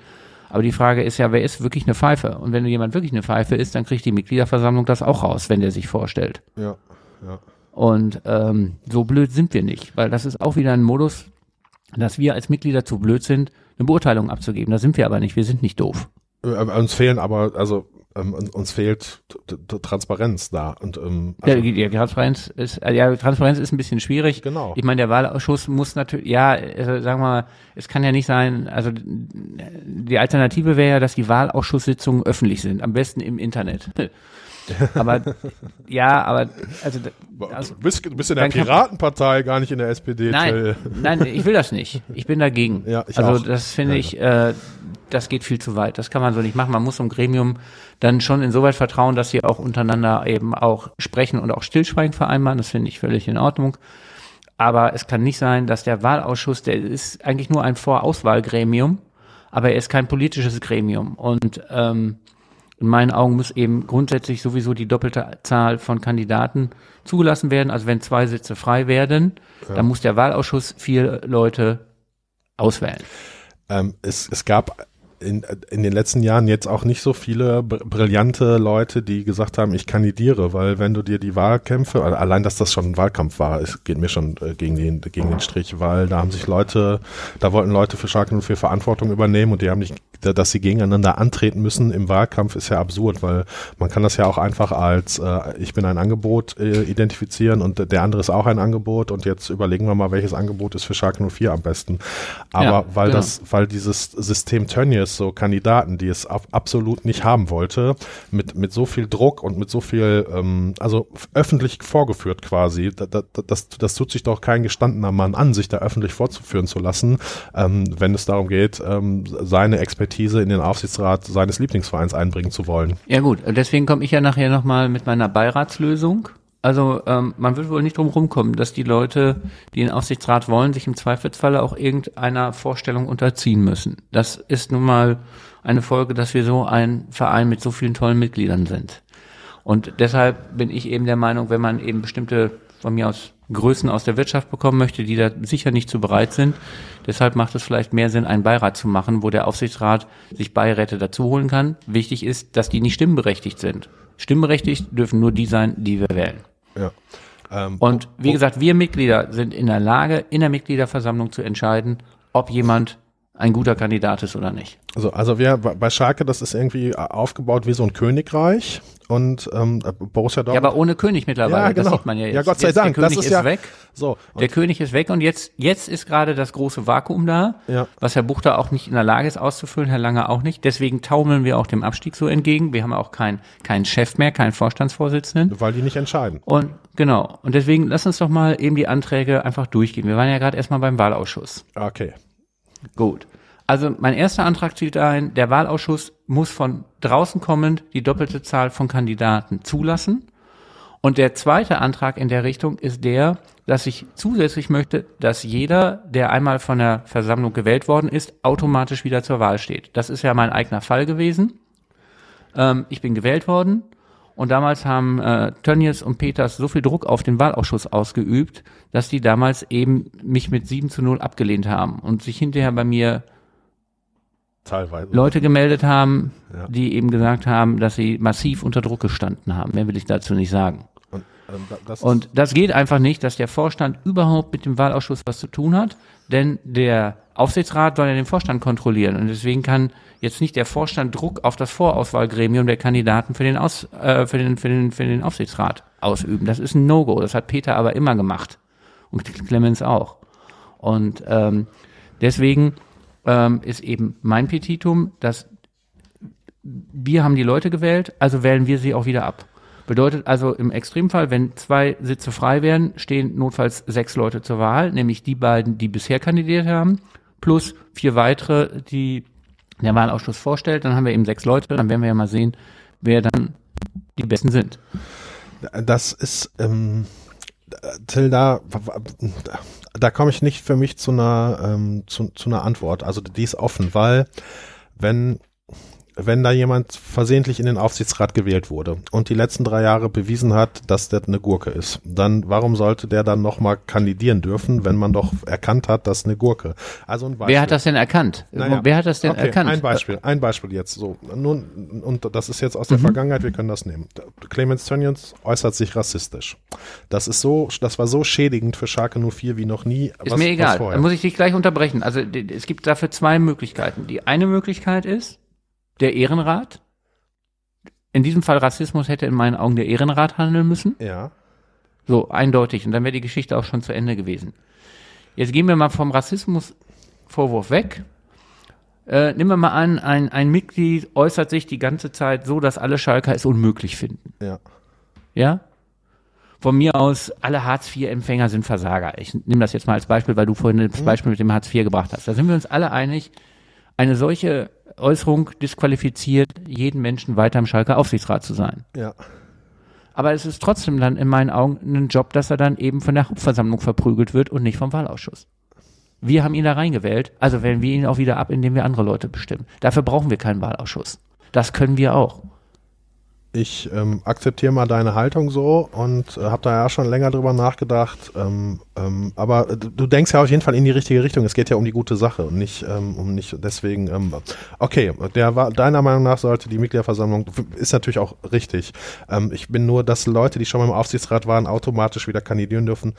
Aber die Frage ist ja, wer ist wirklich eine Pfeife? Und wenn jemand wirklich eine Pfeife ist, dann kriegt die Mitgliederversammlung das auch raus, wenn der sich vorstellt. Ja, ja. Und ähm, so blöd sind wir nicht, weil das ist auch wieder ein Modus, dass wir als Mitglieder zu blöd sind, eine Beurteilung abzugeben. Da sind wir aber nicht. Wir sind nicht doof. Äh, Uns fehlen aber, also ähm, uns fehlt Transparenz da. Und, ähm, also ja, die, Transparenz ist, äh, ja, Transparenz ist ein bisschen schwierig. Genau. Ich meine, der Wahlausschuss muss natürlich, ja, also sagen wir mal, es kann ja nicht sein, also die Alternative wäre ja, dass die Wahlausschusssitzungen öffentlich sind, am besten im Internet. aber ja, aber also, also du, bist, du bist in der Piratenpartei, gar nicht in der SPD. Nein, nein, ich will das nicht. Ich bin dagegen. Ja, ich also auch. das finde ja, ich, äh, das geht viel zu weit. Das kann man so nicht machen. Man muss so ein Gremium dann schon insoweit vertrauen, dass sie auch untereinander eben auch sprechen und auch Stillschweigen vereinbaren. Das finde ich völlig in Ordnung. Aber es kann nicht sein, dass der Wahlausschuss, der ist eigentlich nur ein Vorauswahlgremium, aber er ist kein politisches Gremium. Und ähm, in meinen Augen muss eben grundsätzlich sowieso die doppelte Zahl von Kandidaten zugelassen werden. Also wenn zwei Sitze frei werden, ja. dann muss der Wahlausschuss vier Leute auswählen. Ähm, es, es gab in, in den letzten Jahren jetzt auch nicht so viele brillante Leute, die gesagt haben, ich kandidiere, weil wenn du dir die Wahlkämpfe, allein dass das schon ein Wahlkampf war, es geht mir schon äh, gegen den, gegen den Strich, weil da haben sich Leute, da wollten Leute für Schalke und für Verantwortung übernehmen und die haben nicht, dass sie gegeneinander antreten müssen im Wahlkampf ist ja absurd, weil man kann das ja auch einfach als äh, ich bin ein Angebot äh, identifizieren und der andere ist auch ein Angebot und jetzt überlegen wir mal, welches Angebot ist für Schalke 04 am besten. Aber ja, weil genau. das, weil dieses System Tönnies es so Kandidaten, die es ab, absolut nicht haben wollte, mit, mit so viel Druck und mit so viel, ähm, also öffentlich vorgeführt quasi. Da, da, das, das tut sich doch kein gestandener Mann an, sich da öffentlich vorzuführen zu lassen, ähm, wenn es darum geht, ähm, seine Expertise in den Aufsichtsrat seines Lieblingsvereins einbringen zu wollen. Ja gut, deswegen komme ich ja nachher nochmal mit meiner Beiratslösung. Also ähm, man wird wohl nicht drum rumkommen, dass die Leute, die den Aufsichtsrat wollen, sich im Zweifelsfalle auch irgendeiner Vorstellung unterziehen müssen. Das ist nun mal eine Folge, dass wir so ein Verein mit so vielen tollen Mitgliedern sind. Und deshalb bin ich eben der Meinung, wenn man eben bestimmte von mir aus Größen aus der Wirtschaft bekommen möchte, die da sicher nicht zu bereit sind. Deshalb macht es vielleicht mehr Sinn, einen Beirat zu machen, wo der Aufsichtsrat sich Beiräte dazu holen kann. Wichtig ist, dass die nicht stimmberechtigt sind. Stimmberechtigt dürfen nur die sein, die wir wählen. Ja. Ähm, und wie gesagt, wir Mitglieder sind in der Lage, in der Mitgliederversammlung zu entscheiden, ob jemand ein guter Kandidat ist oder nicht. Also, also wir bei Schalke, das ist irgendwie aufgebaut wie so ein Königreich und ähm, Borussia Dortmund. Ja, aber ohne König mittlerweile. Ja, genau. Das sieht man ja jetzt. Ja, Gott sei jetzt, Dank. Der König das ist, ist ja, weg. So. Der König ist weg und jetzt jetzt ist gerade das große Vakuum da, ja. was Herr Buchter auch nicht in der Lage ist auszufüllen, Herr Lange auch nicht. Deswegen taumeln wir auch dem Abstieg so entgegen. Wir haben auch keinen keinen Chef mehr, keinen Vorstandsvorsitzenden. Weil die nicht entscheiden. Und genau. Und deswegen lass uns doch mal eben die Anträge einfach durchgehen. Wir waren ja gerade erstmal beim Wahlausschuss. Okay. Gut. Also mein erster Antrag zielt ein, der Wahlausschuss muss von draußen kommend die doppelte Zahl von Kandidaten zulassen. Und der zweite Antrag in der Richtung ist der, dass ich zusätzlich möchte, dass jeder, der einmal von der Versammlung gewählt worden ist, automatisch wieder zur Wahl steht. Das ist ja mein eigener Fall gewesen. Ähm, ich bin gewählt worden und damals haben äh, Tönnies und Peters so viel Druck auf den Wahlausschuss ausgeübt, dass die damals eben mich mit 7 zu 0 abgelehnt haben und sich hinterher bei mir Teilweise. Leute gemeldet haben, ja. die eben gesagt haben, dass sie massiv unter Druck gestanden haben. Mehr will ich dazu nicht sagen. Und, ähm, das, und das geht einfach nicht, dass der Vorstand überhaupt mit dem Wahlausschuss was zu tun hat, denn der Aufsichtsrat soll ja den Vorstand kontrollieren und deswegen kann jetzt nicht der Vorstand Druck auf das Vorauswahlgremium der Kandidaten für den, Aus, äh, für den, für den, für den Aufsichtsrat ausüben. Das ist ein No-Go. Das hat Peter aber immer gemacht und Clemens auch. Und ähm, deswegen ähm, ist eben mein Petitum, dass wir haben die Leute gewählt, also wählen wir sie auch wieder ab. Bedeutet also im Extremfall, wenn zwei Sitze frei wären, stehen notfalls sechs Leute zur Wahl, nämlich die beiden, die bisher kandidiert haben, plus vier weitere, die der Wahlausschuss vorstellt. Dann haben wir eben sechs Leute, dann werden wir ja mal sehen, wer dann die Besten sind. Das ist, ähm, Till, da, da komme ich nicht für mich zu einer, ähm, zu, zu einer Antwort. Also die ist offen, weil wenn wenn da jemand versehentlich in den Aufsichtsrat gewählt wurde und die letzten drei Jahre bewiesen hat, dass der eine Gurke ist, dann warum sollte der dann nochmal kandidieren dürfen, wenn man doch erkannt hat, dass eine Gurke? Also ein Beispiel. Wer hat das denn erkannt? Naja, Wer hat das denn okay, erkannt? Ein Beispiel, ein Beispiel jetzt so. Nun, und das ist jetzt aus der mhm. Vergangenheit, wir können das nehmen. Clemens Tönnies äußert sich rassistisch. Das ist so, das war so schädigend für Schalke 04 wie noch nie. Ist was, mir egal. Dann muss ich dich gleich unterbrechen. Also es gibt dafür zwei Möglichkeiten. Die eine Möglichkeit ist, der Ehrenrat in diesem Fall Rassismus hätte in meinen Augen der Ehrenrat handeln müssen. Ja. So, eindeutig. Und dann wäre die Geschichte auch schon zu Ende gewesen. Jetzt gehen wir mal vom Rassismusvorwurf weg. Äh, nehmen wir mal an, ein, ein Mitglied äußert sich die ganze Zeit so, dass alle Schalker es unmöglich finden. Ja. Ja? Von mir aus, alle Hartz-IV-Empfänger sind Versager. Ich nehme das jetzt mal als Beispiel, weil du vorhin das Beispiel mit dem Hartz IV gebracht hast. Da sind wir uns alle einig, eine solche Äußerung disqualifiziert jeden Menschen weiter im Schalker Aufsichtsrat zu sein. Ja. Aber es ist trotzdem dann in meinen Augen ein Job, dass er dann eben von der Hauptversammlung verprügelt wird und nicht vom Wahlausschuss. Wir haben ihn da reingewählt, also wählen wir ihn auch wieder ab, indem wir andere Leute bestimmen. Dafür brauchen wir keinen Wahlausschuss. Das können wir auch. Ich ähm, akzeptiere mal deine Haltung so und äh, habe da ja schon länger drüber nachgedacht. Ähm, ähm, aber äh, du denkst ja auf jeden Fall in die richtige Richtung. Es geht ja um die gute Sache und nicht ähm, um nicht deswegen. Ähm, okay, der war deiner Meinung nach sollte die Mitgliederversammlung ist natürlich auch richtig. Ähm, ich bin nur, dass Leute, die schon mal im Aufsichtsrat waren, automatisch wieder kandidieren dürfen.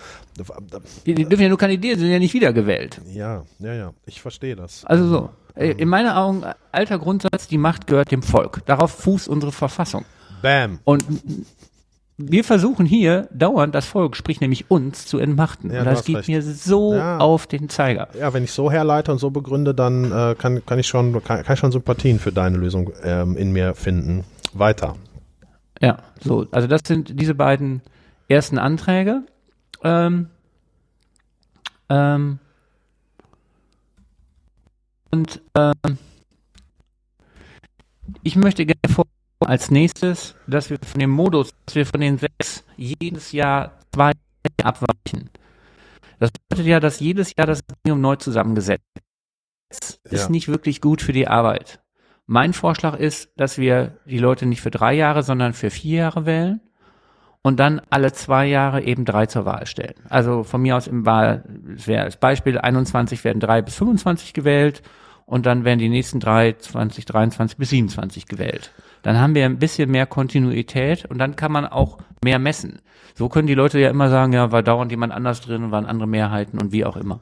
Die, die dürfen ja nur kandidieren, sind ja nicht wiedergewählt. Ja, ja, ja. Ich verstehe das. Also so. Äh, In meinen Augen alter Grundsatz: Die Macht gehört dem Volk. Darauf fußt unsere Verfassung. Bam. Und wir versuchen hier dauernd das Volk, sprich nämlich uns, zu entmachten. Ja, und das geht recht. mir so Ja. auf den Zeiger. Ja, wenn ich so herleite und so begründe, dann äh, kann, kann ich schon kann, kann ich schon Sympathien für deine Lösung ähm, in mir finden. Weiter. Ja, so. Also das sind diese beiden ersten Anträge. Ähm, ähm, und ähm, ich möchte gerne als nächstes, dass wir von dem Modus, dass wir von den sechs jedes Jahr zwei abweichen. Das bedeutet ja, dass jedes Jahr das Gremium neu zusammengesetzt ist. Ja. Ist nicht wirklich gut für die Arbeit. Mein Vorschlag ist, dass wir die Leute nicht für drei Jahre, sondern für vier Jahre wählen und dann alle zwei Jahre eben drei zur Wahl stellen. Also von mir aus im Wahl, es wäre als Beispiel 21 werden drei bis 25 gewählt und dann werden die nächsten drei 20, 23 bis 27 gewählt. Dann haben wir ein bisschen mehr Kontinuität und dann kann man auch mehr messen. So können die Leute ja immer sagen, ja, war dauernd jemand anders drin, waren andere Mehrheiten und wie auch immer.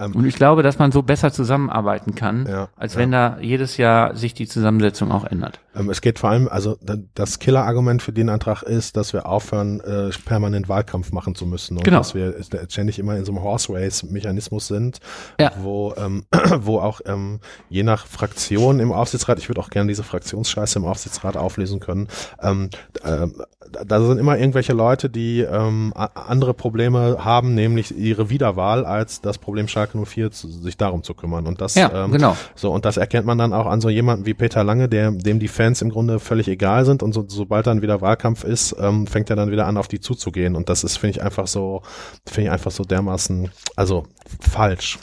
Ähm, Und ich glaube, dass man so besser zusammenarbeiten kann, Ja, als ja. wenn da jedes Jahr sich die Zusammensetzung auch ändert. Ähm, es geht vor allem, also da- das Killer-Argument für den Antrag ist, dass wir aufhören, äh, permanent Wahlkampf machen zu müssen und Genau. dass wir ständig immer in so einem Horse Race-Mechanismus sind, Ja. wo ähm, wo auch ähm, je nach Fraktion im Aufsichtsrat, ich würde auch gerne diese Fraktionsscheiße im Aufsichtsrat auflesen können, ähm, ähm, da- sind immer irgendwelche Leute, die ähm, andere Probleme haben, nämlich ihre Wiederwahl, als das Problem Schalke 04 zu, sich darum zu kümmern. Und das Ja, ähm, genau. so, und das erkennt man dann auch an so jemanden wie Peter Lange, der, dem die Fans im Grunde völlig egal sind und so, sobald dann wieder Wahlkampf ist, ähm, fängt er dann wieder an, auf die zuzugehen. Und das ist, finde ich, einfach so, finde ich einfach so dermaßen, also falsch.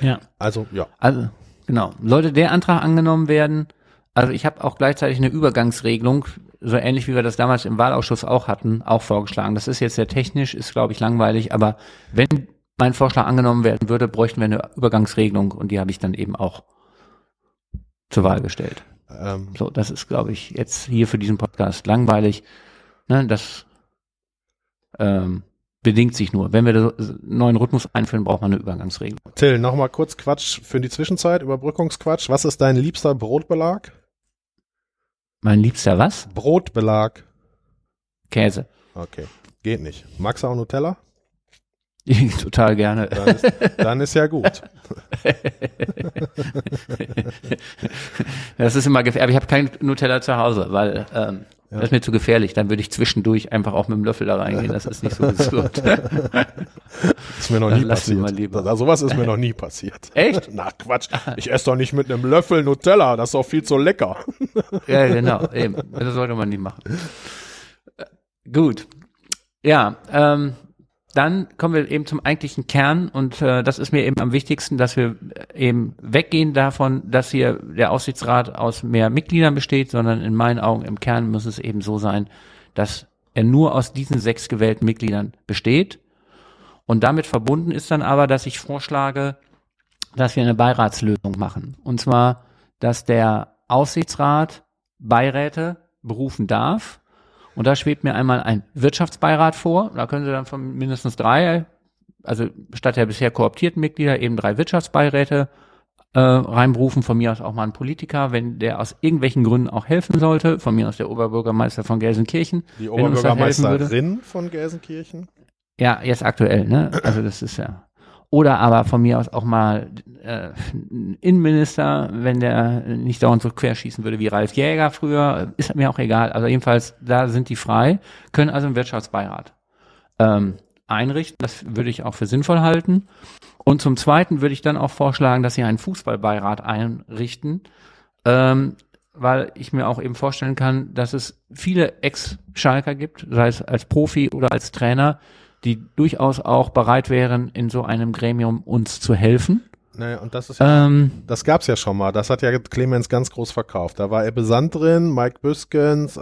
Ja. Also, ja. Also, genau. Sollte der Antrag angenommen werden, also ich habe auch gleichzeitig eine Übergangsregelung, so ähnlich wie wir das damals im Wahlausschuss auch hatten, auch vorgeschlagen. Das ist jetzt sehr technisch, ist glaube ich langweilig, aber wenn mein Vorschlag angenommen werden würde, bräuchten wir eine Übergangsregelung und die habe ich dann eben auch zur Wahl gestellt. Ähm, So, das ist glaube ich jetzt hier für diesen Podcast langweilig. Ne, das ähm, bedingt sich nur. Wenn wir so- neuen Rhythmus einführen, braucht man eine Übergangsregelung. Till, nochmal kurz Quatsch für die Zwischenzeit, Überbrückungsquatsch. Was ist dein liebster Brotbelag? Mein liebster was? Brotbelag. Käse. Okay. Geht nicht. Magst du auch Nutella? Total gerne. Dann ist, dann ist ja gut. Das ist immer gefährlich. Aber ich habe kein Nutella zu Hause, weil ähm, das ist mir zu gefährlich. Dann würde ich zwischendurch einfach auch mit dem Löffel da reingehen. Das ist nicht so gesund. Ist mir noch Dann nie passiert. Also, sowas ist mir noch nie passiert. Echt? Na Quatsch. Ich esse doch nicht mit einem Löffel Nutella. Das ist doch viel zu lecker. ja, genau. Eben. Das sollte man nicht machen. Äh, Gut. Ja, ähm, dann kommen wir eben zum eigentlichen Kern und äh, das ist mir eben am wichtigsten, dass wir äh, eben weggehen davon, dass hier der Aufsichtsrat aus mehr Mitgliedern besteht, sondern in meinen Augen im Kern muss es eben so sein, dass er nur aus diesen sechs gewählten Mitgliedern besteht. Und damit verbunden ist dann aber, dass ich vorschlage, dass wir eine Beiratslösung machen. Und zwar, dass der Aufsichtsrat Beiräte berufen darf. Und da schwebt mir einmal ein Wirtschaftsbeirat vor. Da können Sie dann von mindestens drei, also statt der bisher kooptierten Mitglieder eben drei Wirtschaftsbeiräte äh, reinberufen, von mir aus auch mal ein Politiker, wenn der aus irgendwelchen Gründen auch helfen sollte, von mir aus der Oberbürgermeister von Gelsenkirchen. Die. Oberbürgermeisterin von Gelsenkirchen? Ja, jetzt aktuell, ne? Also das ist ja. Oder aber von mir aus auch mal äh, Innenminister, wenn der nicht dauernd so querschießen würde wie Ralf Jäger früher, ist mir auch egal. Also jedenfalls, da sind die frei, können also einen Wirtschaftsbeirat ähm, einrichten. Das würde ich auch für sinnvoll halten. Und zum Zweiten würde ich dann auch vorschlagen, dass sie einen Fußballbeirat einrichten, ähm, weil ich mir auch eben vorstellen kann, dass es viele Ex-Schalker gibt, sei es als Profi oder als Trainer, die durchaus auch bereit wären, in so einem Gremium uns zu helfen. Naja, und das ist ja, Ähm, das gab's ja schon mal. Das hat ja Clemens ganz groß verkauft. Da war Ebbe Sand drin, Mike Büskens, äh,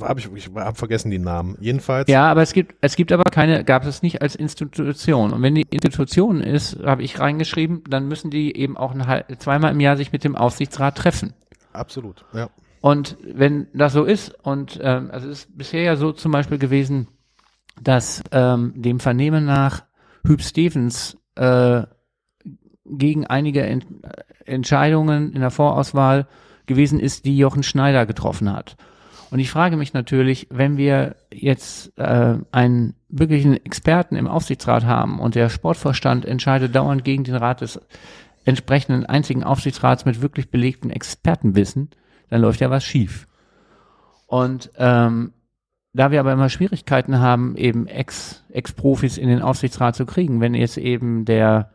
habe ich, ich hab vergessen die Namen. Jedenfalls. ja, aber es gibt, es gibt aber keine, gab es nicht als Institution. Und wenn die Institution ist, habe ich reingeschrieben, dann müssen die eben auch ein, zweimal im Jahr sich mit dem Aufsichtsrat treffen. Absolut. Ja. Und wenn das so ist, und ähm, also es ist bisher ja so zum Beispiel gewesen, dass ähm, dem Vernehmen nach Hüb Stevens äh, gegen einige Ent Entscheidungen in der Vorauswahl gewesen ist, die Jochen Schneider getroffen hat. Und ich frage mich natürlich, wenn wir jetzt äh, einen wirklichen Experten im Aufsichtsrat haben und der Sportvorstand entscheidet dauernd gegen den Rat des entsprechenden einzigen Aufsichtsrats mit wirklich belegtem Expertenwissen, dann läuft ja was schief. Und ähm, da wir aber immer Schwierigkeiten haben, eben Ex- Ex-Profis in den Aufsichtsrat zu kriegen, wenn jetzt eben der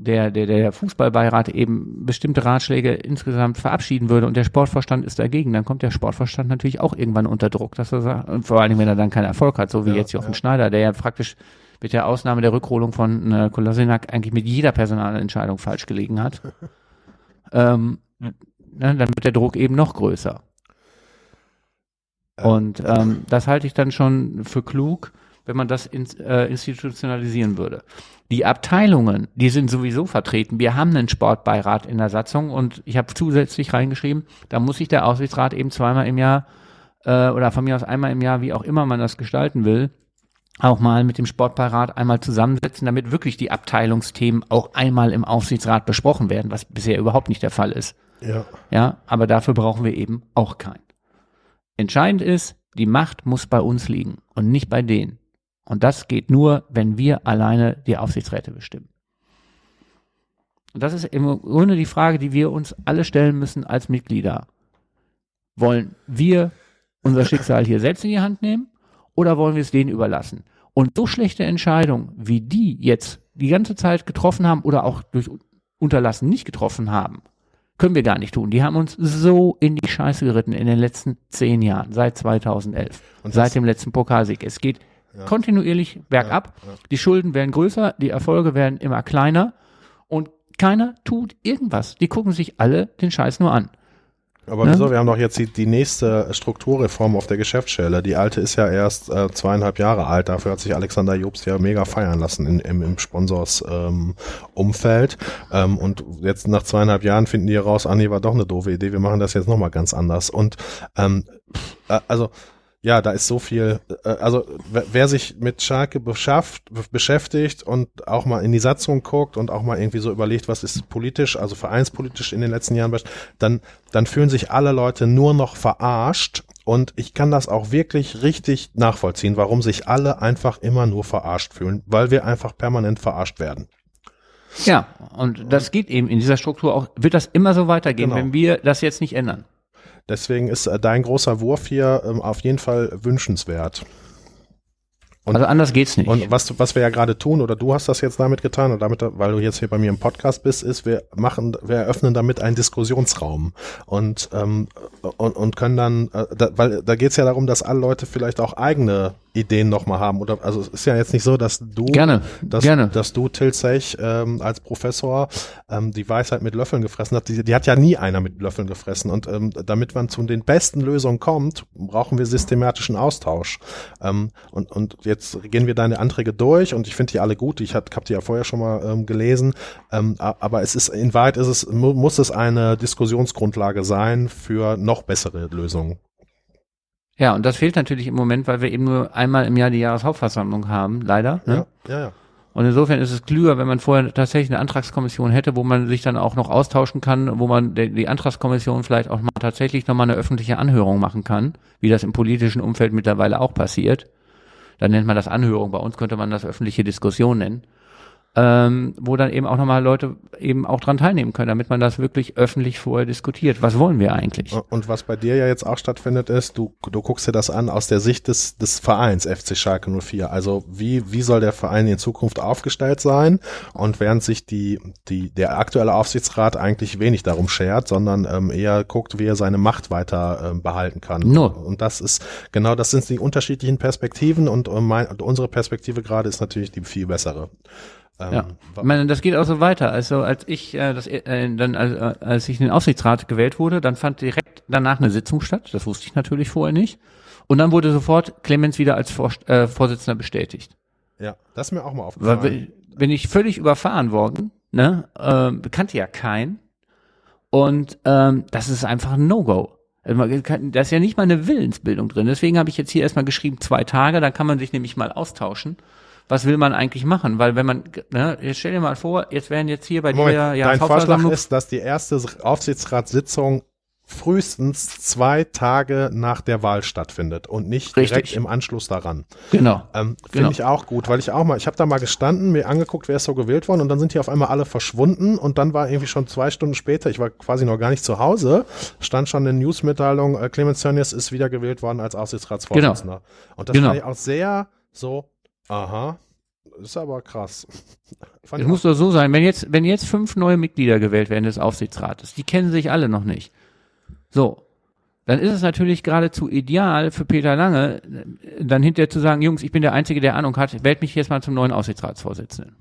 der, der, der Fußballbeirat eben bestimmte Ratschläge insgesamt verabschieden würde und der Sportvorstand ist dagegen, dann kommt der Sportvorstand natürlich auch irgendwann unter Druck, dass er sagt, und vor allen Dingen, wenn er dann keinen Erfolg hat, so wie Ja, jetzt Jochen ja. Schneider, der ja praktisch mit der Ausnahme der Rückholung von äh, Kolasinac eigentlich mit jeder Personalentscheidung falsch gelegen hat, ähm, ne, dann wird der Druck eben noch größer. Und ähm, das halte ich dann schon für klug, wenn man das ins, äh, institutionalisieren würde. Die Abteilungen, die sind sowieso vertreten. Wir haben einen Sportbeirat in der Satzung und ich habe zusätzlich reingeschrieben, da muss sich der Aufsichtsrat eben zweimal im Jahr äh, oder von mir aus einmal im Jahr, wie auch immer man das gestalten will, auch mal mit dem Sportbeirat einmal zusammensetzen, damit wirklich die Abteilungsthemen auch einmal im Aufsichtsrat besprochen werden, was bisher überhaupt nicht der Fall ist. Ja. Ja, aber dafür brauchen wir eben auch keinen. Entscheidend ist, die Macht muss bei uns liegen und nicht bei denen. Und das geht nur, wenn wir alleine die Aufsichtsräte bestimmen. Und das ist im Grunde die Frage, die wir uns alle stellen müssen als Mitglieder. Wollen wir unser Schicksal hier selbst in die Hand nehmen oder wollen wir es denen überlassen? Und so schlechte Entscheidungen, wie die jetzt die ganze Zeit getroffen haben oder auch durch Unterlassen nicht getroffen haben, können wir gar nicht tun. Die haben uns so in die Scheiße geritten in den letzten zehn Jahren, seit 2011, Und seit dem letzten Pokalsieg. Es geht kontinuierlich bergab. Ja, ja. Die Schulden werden größer, die Erfolge werden immer kleiner und keiner tut irgendwas. Die gucken sich alle den Scheiß nur an. Aber Ne? wieso? Wir haben doch jetzt die, die nächste Strukturreform auf der Geschäftsstelle. Die alte ist ja erst äh, zweieinhalb Jahre alt. Dafür hat sich Alexander Jobst ja mega feiern lassen in, im, im Sponsors-Umfeld. Ähm, ähm, und jetzt nach zweieinhalb Jahren finden die heraus, ah nee, war doch eine doofe Idee. Wir machen das jetzt nochmal ganz anders. Und ähm, äh, also ja, da ist so viel, äh, also wer, wer sich mit Schalke beschafft, beschäftigt und auch mal in die Satzung guckt und auch mal irgendwie so überlegt, was ist politisch, also vereinspolitisch in den letzten Jahren, dann, dann fühlen sich alle Leute nur noch verarscht und ich kann das auch wirklich richtig nachvollziehen, warum sich alle einfach immer nur verarscht fühlen, weil wir einfach permanent verarscht werden. Ja, und das geht eben in dieser Struktur auch, wird das immer so weitergehen, Genau. wenn wir das jetzt nicht ändern. Deswegen ist äh, dein großer Wurf hier ähm, auf jeden Fall wünschenswert. Und- also anders geht's nicht. Und was, was wir ja gerade tun, oder du hast das jetzt damit getan, und damit, weil du jetzt hier bei mir im Podcast bist, ist, wir machen, wir eröffnen damit einen Diskussionsraum und, ähm, und, und können dann, äh, da, weil da geht's ja darum, dass alle Leute vielleicht auch eigene Ideen nochmal haben. Oder also es ist ja jetzt nicht so, dass du Gerne, dass, gerne. dass du Till Sech ähm, als Professor ähm, die Weisheit mit Löffeln gefressen hat. Die, die hat ja nie einer mit Löffeln gefressen. Und ähm, damit man zu den besten Lösungen kommt, brauchen wir systematischen Austausch. Ähm, und, und jetzt gehen wir deine Anträge durch und ich finde die alle gut. Ich habe die ja vorher schon mal ähm, gelesen. Ähm, aber es ist in Wahrheit ist es mu muss es eine Diskussionsgrundlage sein für noch bessere Lösungen. Ja, und das fehlt natürlich im Moment, weil wir eben nur einmal im Jahr die Jahreshauptversammlung haben, leider. Ne? Ja, ja, ja. Und insofern ist es klüger, wenn man vorher tatsächlich eine Antragskommission hätte, wo man sich dann auch noch austauschen kann, wo man die, die Antragskommission vielleicht auch mal tatsächlich nochmal eine öffentliche Anhörung machen kann, wie das im politischen Umfeld mittlerweile auch passiert. Dann nennt man das Anhörung, bei uns könnte man das öffentliche Diskussion nennen ähm, wo dann eben auch nochmal Leute eben auch dran teilnehmen können, damit man das wirklich öffentlich vorher diskutiert. Was wollen wir eigentlich? Und was bei dir ja jetzt auch stattfindet, ist, du, du guckst dir das an aus der Sicht des, des Vereins FC Schalke 04. Also wie, wie soll der Verein in Zukunft aufgestellt sein? Und während sich die, die, der aktuelle Aufsichtsrat eigentlich wenig darum schert, sondern ähm, eher guckt, wie er seine Macht weiter ähm, behalten kann. No. Und das ist, genau, das sind die unterschiedlichen Perspektiven und, und, mein, und unsere Perspektive gerade ist natürlich die viel bessere. Ähm, ja, ich meine, das geht auch so weiter. Also als ich äh, das, äh, dann als, als ich in den Aufsichtsrat gewählt wurde, dann fand direkt danach eine Sitzung statt. Das wusste ich natürlich vorher nicht. Und dann wurde sofort Clemens wieder als Vor äh, Vorsitzender bestätigt. Ja, das ist mir auch mal aufgefallen. Weil, bin ich völlig überfahren worden. Ne, äh, kannte ja kein. Und ähm, das ist einfach ein No-Go. Also da ist ja nicht mal eine Willensbildung drin. Deswegen habe ich jetzt hier erstmal geschrieben, zwei Tage, da kann man sich nämlich mal austauschen was will man eigentlich machen? Weil wenn man, ne, jetzt stell dir mal vor, jetzt wären jetzt hier bei Moment, dir ja Dein Vorschlag ist, dass die erste Aufsichtsratssitzung frühestens zwei Tage nach der Wahl stattfindet und nicht Richtig. direkt im Anschluss daran. Genau. Ähm, Finde genau. ich auch gut, weil ich auch mal, ich habe da mal gestanden, mir angeguckt, wer ist so gewählt worden und dann sind die auf einmal alle verschwunden und dann war irgendwie schon zwei Stunden später, ich war quasi noch gar nicht zu Hause, stand schon eine Newsmitteilung, äh, Clemens Tönnies ist wieder gewählt worden als Aufsichtsratsvorsitzender. Genau. Und das genau. fand ich auch sehr so, Aha. Das ist aber krass. es muss doch so sein, wenn jetzt, wenn jetzt fünf neue Mitglieder gewählt werden des Aufsichtsrates, die kennen sich alle noch nicht. So. Dann ist es natürlich geradezu ideal für Peter Lange, dann hinterher zu sagen, Jungs, ich bin der Einzige, der Ahnung hat, wählt mich jetzt mal zum neuen Aufsichtsratsvorsitzenden.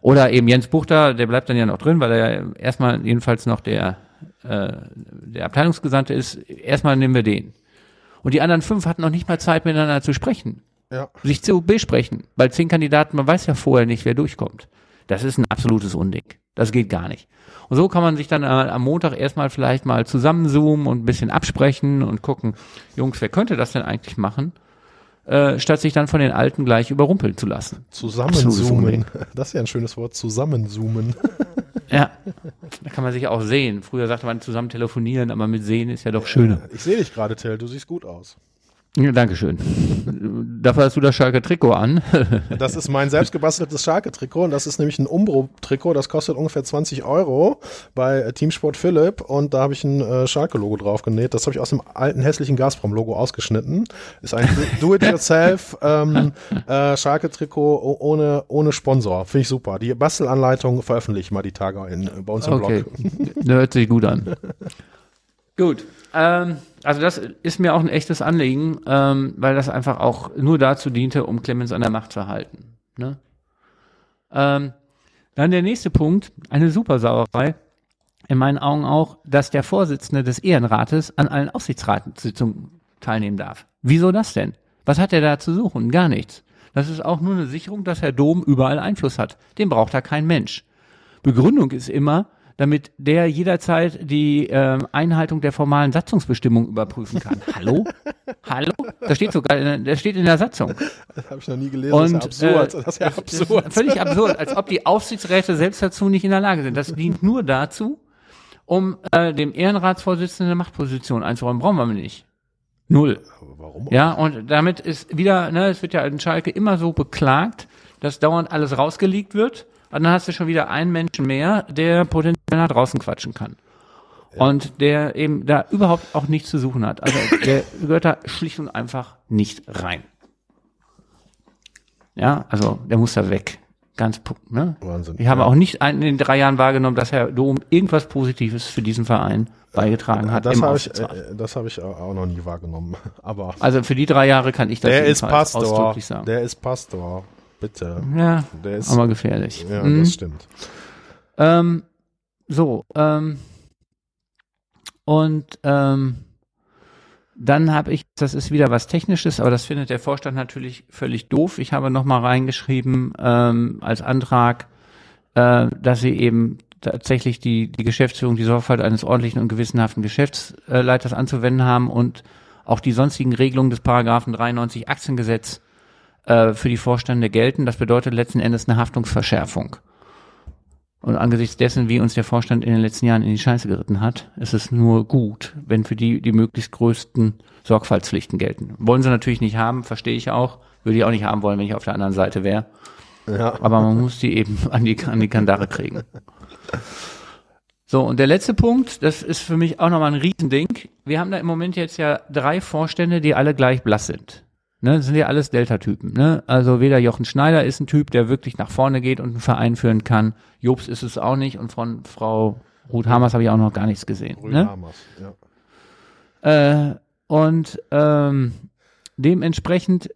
Oder eben Jens Buchter, der bleibt dann ja noch drin, weil er ja erstmal jedenfalls noch der, äh, der Abteilungsgesandte ist. Erstmal nehmen wir den. Und die anderen fünf hatten noch nicht mal Zeit, miteinander zu sprechen ja. sich zu besprechen. Weil zehn Kandidaten, man weiß ja vorher nicht, wer durchkommt. Das ist ein absolutes Unding. Das geht gar nicht. Und so kann man sich dann am Montag erstmal vielleicht mal zusammenzoomen und ein bisschen absprechen und gucken, Jungs, wer könnte das denn eigentlich machen? Äh, statt sich dann von den Alten gleich überrumpeln zu lassen. Zusammenzoomen. Das ist ja ein schönes Wort, zusammenzoomen. Ja, da kann man sich auch sehen. Früher sagte man zusammen telefonieren, aber mit sehen ist ja doch schöner. Ich sehe dich gerade, Till, du siehst gut aus. Ja, Dankeschön. Dafür hast du das Schalke-Trikot an. das ist mein selbstgebasteltes Schalke-Trikot und das ist nämlich ein Umbro-Trikot. Das kostet ungefähr 20 Euro bei Teamsport Philipp und da habe ich ein äh, Schalke-Logo drauf genäht. Das habe ich aus dem alten hässlichen Gazprom-Logo ausgeschnitten. Ist ein Do-it-yourself ähm, äh, Schalke-Trikot ohne, ohne Sponsor. Finde ich super. Die Bastelanleitung veröffentliche ich mal die Tage in, bei uns im okay. Blog. Hört sich gut an. Gut. Ähm, also das ist mir auch ein echtes Anliegen, ähm, weil das einfach auch nur dazu diente, um Clemens an der Macht zu halten. Ne? Ähm, dann der nächste Punkt, eine Supersauerei. In meinen Augen auch, dass der Vorsitzende des Ehrenrates an allen Aufsichtsratssitzungen teilnehmen darf. Wieso das denn? Was hat er da zu suchen? Gar nichts. Das ist auch nur eine Sicherung, dass Herr Dom überall Einfluss hat. Den braucht da kein Mensch. Begründung ist immer, damit der jederzeit die äh, Einhaltung der formalen Satzungsbestimmung überprüfen kann. Hallo? Hallo? Das steht sogar, in, das steht in der Satzung. Das habe ich noch nie gelesen. Und, das ist ja absurd. Äh, das ist ja absurd. Ist völlig absurd, als ob die Aufsichtsräte selbst dazu nicht in der Lage sind. Das dient nur dazu, um äh, dem Ehrenratsvorsitzenden eine Machtposition einzuräumen. Brauchen wir nicht. Null. Aber warum? Ja, und damit ist wieder, ne, es wird ja in Schalke immer so beklagt, dass dauernd alles rausgelegt wird und dann hast du schon wieder einen Menschen mehr, der potenziell nach draußen quatschen kann. Ja. Und der eben da überhaupt auch nichts zu suchen hat. Also der gehört da schlicht und einfach nicht rein. Ja, also der muss da weg. Ganz, ne? Wahnsinn. Ich habe ja. auch nicht in den drei Jahren wahrgenommen, dass Herr Dom irgendwas Positives für diesen Verein beigetragen hat. Das habe ich, äh, das habe ich auch noch nie wahrgenommen. Aber also für die drei Jahre kann ich das der ist Pastor, ausdrücklich sagen. Der ist Pastor. Bitte. Ja, Der ist, aber gefährlich. Ja, mhm. das stimmt. Ähm, so, ähm, und ähm, dann habe ich, das ist wieder was Technisches, aber das findet der Vorstand natürlich völlig doof. Ich habe nochmal reingeschrieben ähm, als Antrag, äh, dass sie eben tatsächlich die, die Geschäftsführung die Sorgfalt eines ordentlichen und gewissenhaften Geschäftsleiters anzuwenden haben und auch die sonstigen Regelungen des Paragraphen 93 Aktiengesetz äh, für die Vorstände gelten. Das bedeutet letzten Endes eine Haftungsverschärfung. Und angesichts dessen, wie uns der Vorstand in den letzten Jahren in die Scheiße geritten hat, ist es nur gut, wenn für die die möglichst größten Sorgfaltspflichten gelten. Wollen sie natürlich nicht haben, verstehe ich auch. Würde ich auch nicht haben wollen, wenn ich auf der anderen Seite wäre. Ja. Aber man muss die eben an die, an die Kandare kriegen. So, und der letzte Punkt, das ist für mich auch nochmal ein Riesending. Wir haben da im Moment jetzt ja drei Vorstände, die alle gleich blass sind. Ne, das sind ja alles Delta-Typen. Ne? Also weder Jochen Schneider ist ein Typ, der wirklich nach vorne geht und einen Verein führen kann. Jobs ist es auch nicht und von Frau Ruth Hamers habe ich auch noch gar nichts gesehen. Ruth ne? Hamers, ja. Äh, und ähm, dementsprechend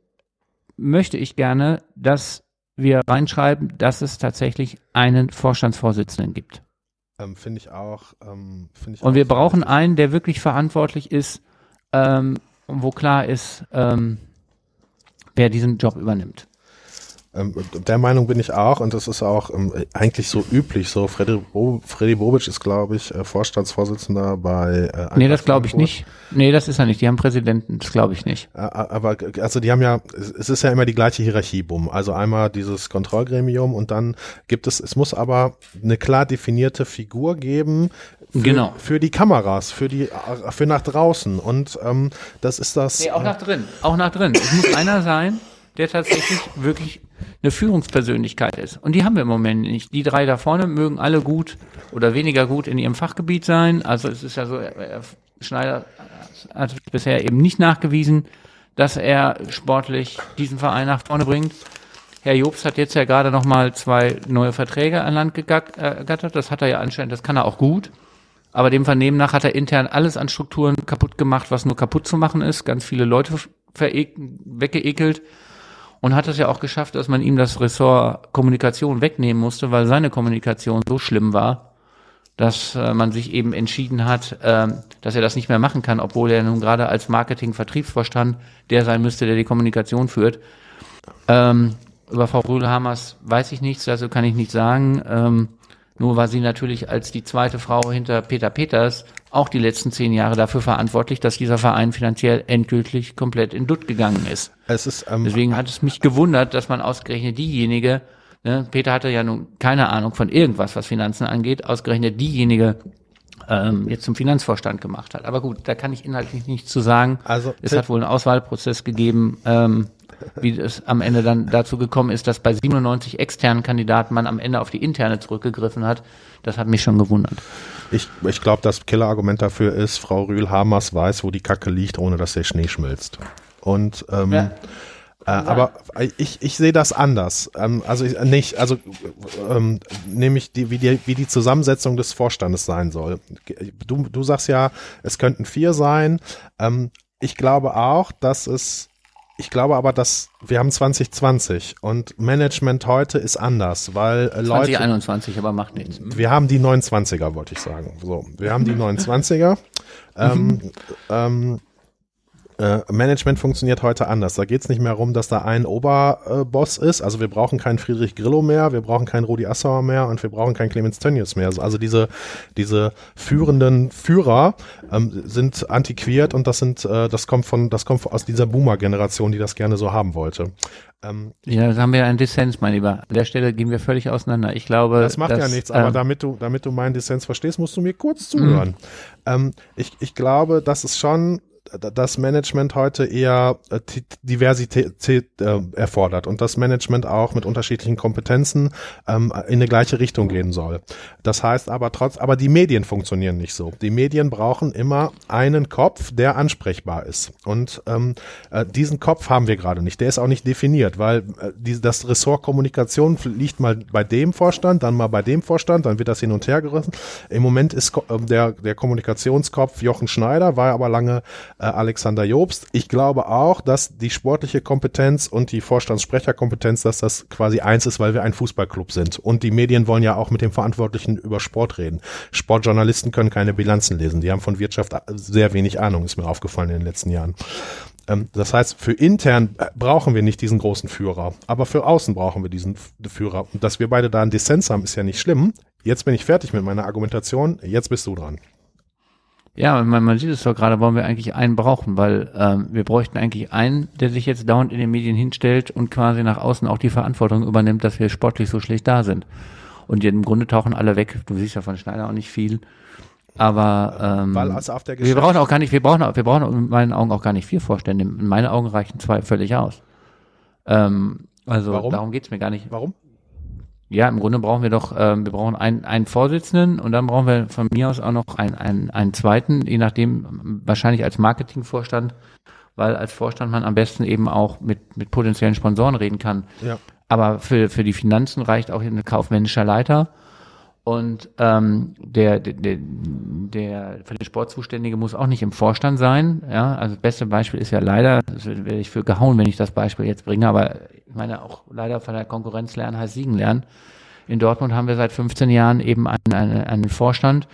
möchte ich gerne, dass wir reinschreiben, dass es tatsächlich einen Vorstandsvorsitzenden gibt. Ähm, Finde ich auch. Ähm, find ich und auch wir brauchen einen, der wirklich verantwortlich ist, ähm, wo klar ist, ähm, wer diesen Job übernimmt. Ähm, der Meinung bin ich auch und das ist auch ähm, eigentlich so üblich. So Freddy, Bo Freddy Bobic ist, glaube ich, äh, Vorstandsvorsitzender bei. Äh, nee, das glaube ich nicht. Nee, das ist er nicht. Die haben Präsidenten, das glaube ich nicht. Aber also die haben ja, es ist ja immer die gleiche Hierarchie, bumm. Also einmal dieses Kontrollgremium und dann gibt es, es muss aber eine klar definierte Figur geben, für, genau. für die Kameras, für die, für nach draußen. Und ähm, das ist das. Nee, auch nach drin. Auch nach drin. Es muss einer sein, der tatsächlich wirklich eine Führungspersönlichkeit ist. Und die haben wir im Moment nicht. Die drei da vorne mögen alle gut oder weniger gut in ihrem Fachgebiet sein. Also es ist ja so, Schneider hat bisher eben nicht nachgewiesen, dass er sportlich diesen Verein nach vorne bringt. Herr Jobs hat jetzt ja gerade noch mal zwei neue Verträge an Land gegattert. Das hat er ja anscheinend, das kann er auch gut. Aber dem Vernehmen nach hat er intern alles an Strukturen kaputt gemacht, was nur kaputt zu machen ist. Ganz viele Leute weggeekelt und hat es ja auch geschafft, dass man ihm das Ressort Kommunikation wegnehmen musste, weil seine Kommunikation so schlimm war, dass äh, man sich eben entschieden hat, äh, dass er das nicht mehr machen kann, obwohl er nun gerade als Marketing-Vertriebsvorstand der sein müsste, der die Kommunikation führt. Ähm, über Frau Rühlhamers weiß ich nichts, also kann ich nicht sagen. Ähm, nur war sie natürlich als die zweite Frau hinter Peter Peters auch die letzten zehn Jahre dafür verantwortlich, dass dieser Verein finanziell endgültig komplett in Dutt gegangen ist. Es ist ähm, Deswegen hat es mich gewundert, dass man ausgerechnet diejenige, ne, Peter hatte ja nun keine Ahnung von irgendwas, was Finanzen angeht, ausgerechnet diejenige ähm, jetzt zum Finanzvorstand gemacht hat. Aber gut, da kann ich inhaltlich nichts zu sagen. Also es hat wohl einen Auswahlprozess gegeben. Ähm, wie es am Ende dann dazu gekommen ist, dass bei 97 externen Kandidaten man am Ende auf die interne zurückgegriffen hat, das hat mich schon gewundert. Ich, ich glaube, das Killerargument dafür ist, Frau Rühl-Hamers weiß, wo die Kacke liegt, ohne dass der Schnee schmilzt. Und ähm, ja. Äh, aber ich, ich sehe das anders. Ähm, also ich, nicht, also ähm, nämlich die, wie, die, wie die Zusammensetzung des Vorstandes sein soll. Du, du sagst ja, es könnten vier sein. Ähm, ich glaube auch, dass es ich glaube aber, dass wir haben 2020 und Management heute ist anders, weil äh, Leute 2021, aber macht nichts. Wir haben die 29er, wollte ich sagen. So, wir haben die 29er. ähm, mhm. ähm, äh, Management funktioniert heute anders. Da geht es nicht mehr darum, dass da ein Oberboss äh, ist. Also wir brauchen keinen Friedrich Grillo mehr, wir brauchen keinen Rudi Assauer mehr und wir brauchen keinen Clemens Tönnies mehr. Also diese, diese führenden Führer ähm, sind antiquiert und das sind, äh, das kommt von, das kommt aus dieser Boomer-Generation, die das gerne so haben wollte. Ähm, ja, da haben wir einen Dissens, mein Lieber. An der Stelle gehen wir völlig auseinander. Ich glaube, das macht dass, ja nichts. Aber ähm, damit du, damit du meinen Dissens verstehst, musst du mir kurz zuhören. Ähm, ich, ich glaube, das ist schon das Management heute eher äh, Diversität äh, erfordert und das Management auch mit unterschiedlichen Kompetenzen ähm, in eine gleiche Richtung gehen soll. Das heißt aber trotz, aber die Medien funktionieren nicht so. Die Medien brauchen immer einen Kopf, der ansprechbar ist. Und ähm, äh, diesen Kopf haben wir gerade nicht. Der ist auch nicht definiert, weil die, das Ressort Kommunikation liegt mal bei dem Vorstand, dann mal bei dem Vorstand, dann wird das hin und her gerissen. Im Moment ist äh, der, der Kommunikationskopf Jochen Schneider, war aber lange äh, Alexander Jobst. Ich glaube auch, dass die sportliche Kompetenz und die Vorstandssprecherkompetenz, dass das quasi eins ist, weil wir ein Fußballclub sind. Und die Medien wollen ja auch mit dem Verantwortlichen über Sport reden. Sportjournalisten können keine Bilanzen lesen. Die haben von Wirtschaft sehr wenig Ahnung, ist mir aufgefallen in den letzten Jahren. Ähm, das heißt, für intern brauchen wir nicht diesen großen Führer, aber für außen brauchen wir diesen Führer. Und dass wir beide da einen Dissens haben, ist ja nicht schlimm. Jetzt bin ich fertig mit meiner Argumentation. Jetzt bist du dran. Ja, man, man sieht es doch gerade, warum wir eigentlich einen brauchen, weil ähm, wir bräuchten eigentlich einen, der sich jetzt dauernd in den Medien hinstellt und quasi nach außen auch die Verantwortung übernimmt, dass wir sportlich so schlecht da sind. Und im Grunde tauchen alle weg. Du siehst ja von Schneider auch nicht viel. Aber ähm, Weil also auf der wir brauchen auch gar nicht, wir brauchen, wir brauchen in meinen Augen auch gar nicht vier Vorstände. In meinen Augen reichen zwei völlig aus. Ähm, also Warum? darum geht's mir gar nicht. Warum? Ja, im Grunde brauchen wir doch, ähm, wir brauchen einen, einen Vorsitzenden und dann brauchen wir von mir aus auch noch einen, einen, einen zweiten, je nachdem, wahrscheinlich als Marketingvorstand, weil als Vorstand man am besten eben auch mit, mit potenziellen Sponsoren reden kann. Ja. Aber für, für die Finanzen reicht auch ein kaufmännischer Leiter. Und ähm, der, der, der, für den Sport Zuständige muss auch nicht im Vorstand sein. Ja, also das beste Beispiel ist ja leider, das werde ich für gehauen, wenn ich das Beispiel jetzt bringe, aber ich meine auch leider von der Konkurrenz lernen heißt Siegen lernen. In Dortmund haben wir seit 15 Jahren eben einen, einen, einen Vorstand,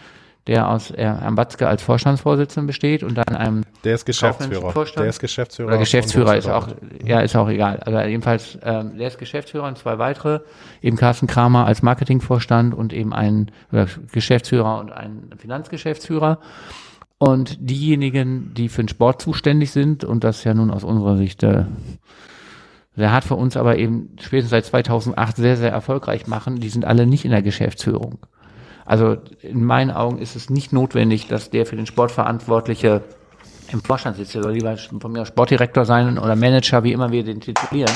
der aus äh, Herrn Watzke als Vorstandsvorsitzenden besteht und dann einem Der ist Geschäftsführer. Vorstand. Der ist Geschäftsführer. oder Geschäftsführer ist auch, ja, ist auch egal. Also jedenfalls, ähm, der ist Geschäftsführer und zwei weitere, eben Carsten Kramer als Marketingvorstand und eben ein oder Geschäftsführer und ein Finanzgeschäftsführer. Und diejenigen, die für den Sport zuständig sind, und das ja nun aus unserer Sicht äh, sehr hart für uns, aber eben spätestens seit 2008 sehr, sehr erfolgreich machen, die sind alle nicht in der Geschäftsführung. Also in meinen Augen ist es nicht notwendig, dass der für den Sport Verantwortliche im Vorstand sitzt. Der soll lieber von mir Sportdirektor sein oder Manager, wie immer wir den titulieren,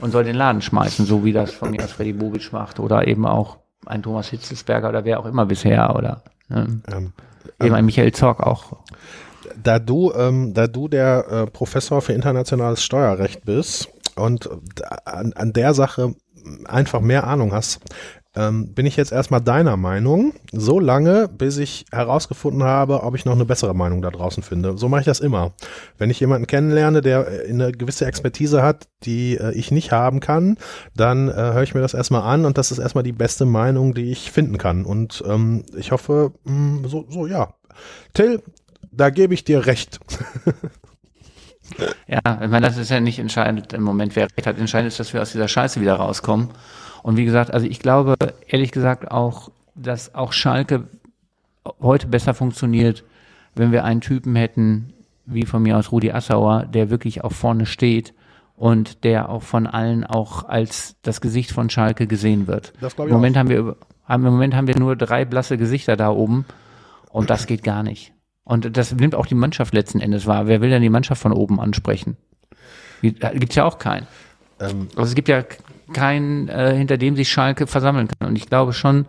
und soll den Laden schmeißen, so wie das von mir aus Freddy Bobic macht oder eben auch ein Thomas Hitzelsberger oder wer auch immer bisher oder ne, Ähm, eben ein Michael Zorg auch. da du, ähm, da du der äh, Professor für internationales Steuerrecht bist und an, an der Sache einfach mehr Ahnung hast, ähm, bin ich jetzt erstmal deiner Meinung, so lange, bis ich herausgefunden habe, ob ich noch eine bessere Meinung da draußen finde. So mache ich das immer. Wenn ich jemanden kennenlerne, der äh, eine gewisse Expertise hat, die äh, ich nicht haben kann, dann äh, höre ich mir das erstmal an und das ist erstmal die beste Meinung, die ich finden kann. Und ähm, ich hoffe, mh, so, so ja. Till, da gebe ich dir recht. Ja, ich meine, das ist ja nicht entscheidend im Moment, wer recht hat. Entscheidend ist, dass wir aus dieser Scheiße wieder rauskommen. Und wie gesagt, also ich glaube, ehrlich gesagt auch, dass auch Schalke heute besser funktioniert, wenn wir einen Typen hätten, wie von mir aus Rudi Assauer, der wirklich auch vorne steht und der auch von allen auch als das Gesicht von Schalke gesehen wird. Im Moment haben wir haben, im Moment haben wir nur drei blasse Gesichter da oben und das geht gar nicht. Und das nimmt auch die Mannschaft letzten Endes wahr. Wer will denn die Mannschaft von oben ansprechen? Gibt es ja auch keinen. Ähm, Also es gibt ja keinen, äh, hinter dem sich Schalke versammeln kann. Und ich glaube schon,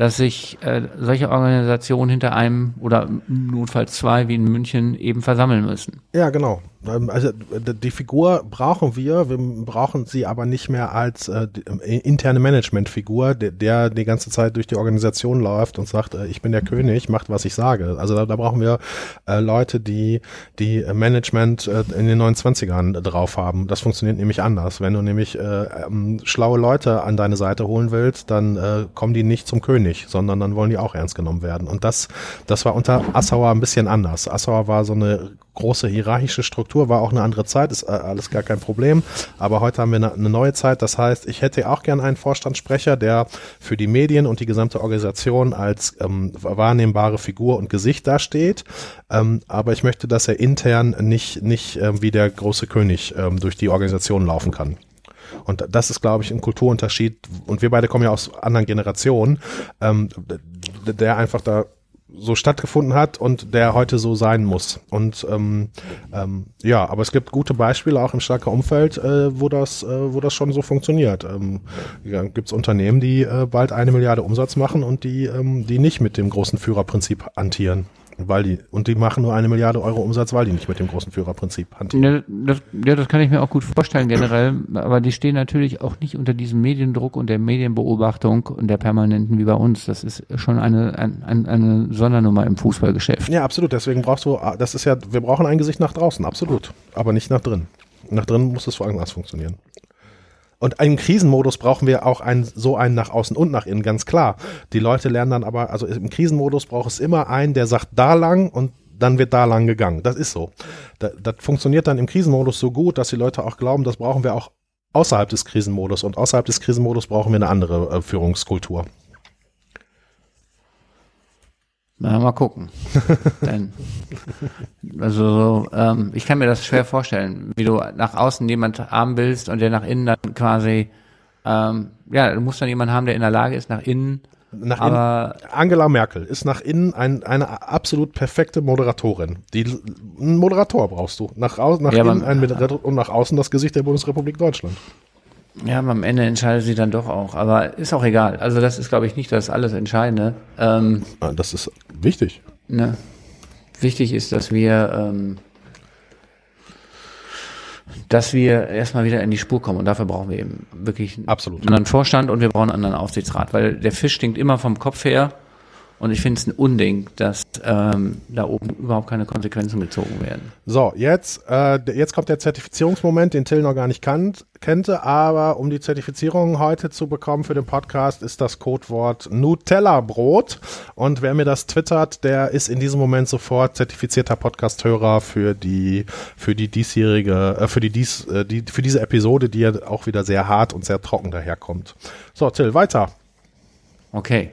dass sich äh, solche Organisationen hinter einem oder notfalls zwei wie in München eben versammeln müssen. Ja, genau. Ähm, Also die Figur brauchen wir, wir brauchen sie aber nicht mehr als äh, äh, interne Managementfigur, der, der die ganze Zeit durch die Organisation läuft und sagt, äh, ich bin der König, macht was ich sage. Also da, da brauchen wir äh, Leute, die die Management äh, in den 29ern drauf haben. Das funktioniert nämlich anders. Wenn du nämlich äh, ähm, schlaue Leute an deine Seite holen willst, dann äh, kommen die nicht zum König, sondern dann wollen die auch ernst genommen werden. Und das, das war unter Assauer ein bisschen anders. Assauer war so eine große hierarchische Struktur, war auch eine andere Zeit, ist äh, alles gar kein Problem. Aber heute haben wir eine, eine neue Zeit. Das heißt, ich hätte auch gern einen Vorstandssprecher, der für die Medien und die gesamte Organisation als ähm, wahrnehmbare Figur und Gesicht dasteht. Ähm, aber ich möchte, dass er intern nicht, nicht ähm, wie der große König ähm, durch die Organisation laufen kann. Und das ist, glaube ich, ein Kulturunterschied. Und wir beide kommen ja aus anderen Generationen, ähm, der einfach da so stattgefunden hat und der heute so sein muss. Und ähm, ähm, ja, aber es gibt gute Beispiele auch im starken Umfeld, äh, wo das, äh, wo das schon so funktioniert. Ähm, ja, gibt es Unternehmen, die äh, bald eine Milliarde Umsatz machen und die, ähm, die nicht mit dem großen Führerprinzip hantieren. Weil die, und die machen nur eine Milliarde Euro Umsatz, weil die nicht mit dem großen Führerprinzip hantieren. Ja das, ja, das kann ich mir auch gut vorstellen generell, aber die stehen natürlich auch nicht unter diesem Mediendruck und der Medienbeobachtung und der permanenten wie bei uns. Das ist schon eine, ein, ein, eine Sondernummer im Fußballgeschäft. Ja, absolut. Deswegen brauchst du, das ist ja, wir brauchen ein Gesicht nach draußen, absolut. Aber nicht nach drin. Nach drin muss es vor allem anders funktionieren. Und im Krisenmodus brauchen wir auch einen, so einen nach außen und nach innen, ganz klar. Die Leute lernen dann aber, also im Krisenmodus braucht es immer einen, der sagt da lang und dann wird da lang gegangen. Das ist so. Das, das funktioniert dann im Krisenmodus so gut, dass die Leute auch glauben, das brauchen wir auch außerhalb des Krisenmodus. Und außerhalb des Krisenmodus brauchen wir eine andere äh, Führungskultur. Na, mal gucken. Dann, also ähm, ich kann mir das schwer vorstellen, wie du nach außen jemand haben willst und der nach innen dann quasi, ähm, ja, du musst dann jemanden haben, der in der Lage ist, nach innen Nach Aber- innen, Angela Merkel ist nach innen ein, eine absolut perfekte Moderatorin. Die, einen Moderator brauchst du. Nach, au, nach Ja, innen ein Moderator und nach außen das Gesicht der Bundesrepublik Deutschland. Ja, aber am Ende entscheidet sie dann doch auch. Aber ist auch egal. Also das ist, glaube ich, nicht das alles Entscheidende. Ähm, Ah, Das ist wichtig. ne? Wichtig ist, dass wir, ähm, dass wir erstmal wieder in die Spur kommen. Und dafür brauchen wir eben wirklich einen Absolut. anderen Vorstand und wir brauchen einen anderen Aufsichtsrat, weil der Fisch stinkt immer vom Kopf her. Und ich finde es ein Unding, dass ähm, da oben überhaupt keine Konsequenzen gezogen werden. So, jetzt, äh, jetzt kommt der Zertifizierungsmoment, den Till noch gar nicht kannt, kannte, aber um die Zertifizierung heute zu bekommen für den Podcast, ist das Codewort Nutella-Brot. Und wer mir das twittert, der ist in diesem Moment sofort zertifizierter Podcast-Hörer für die, für die diesjährige, äh, für die dies, äh, die, für diese Episode, die ja auch wieder sehr hart und sehr trocken daherkommt. So, Till, weiter. Okay.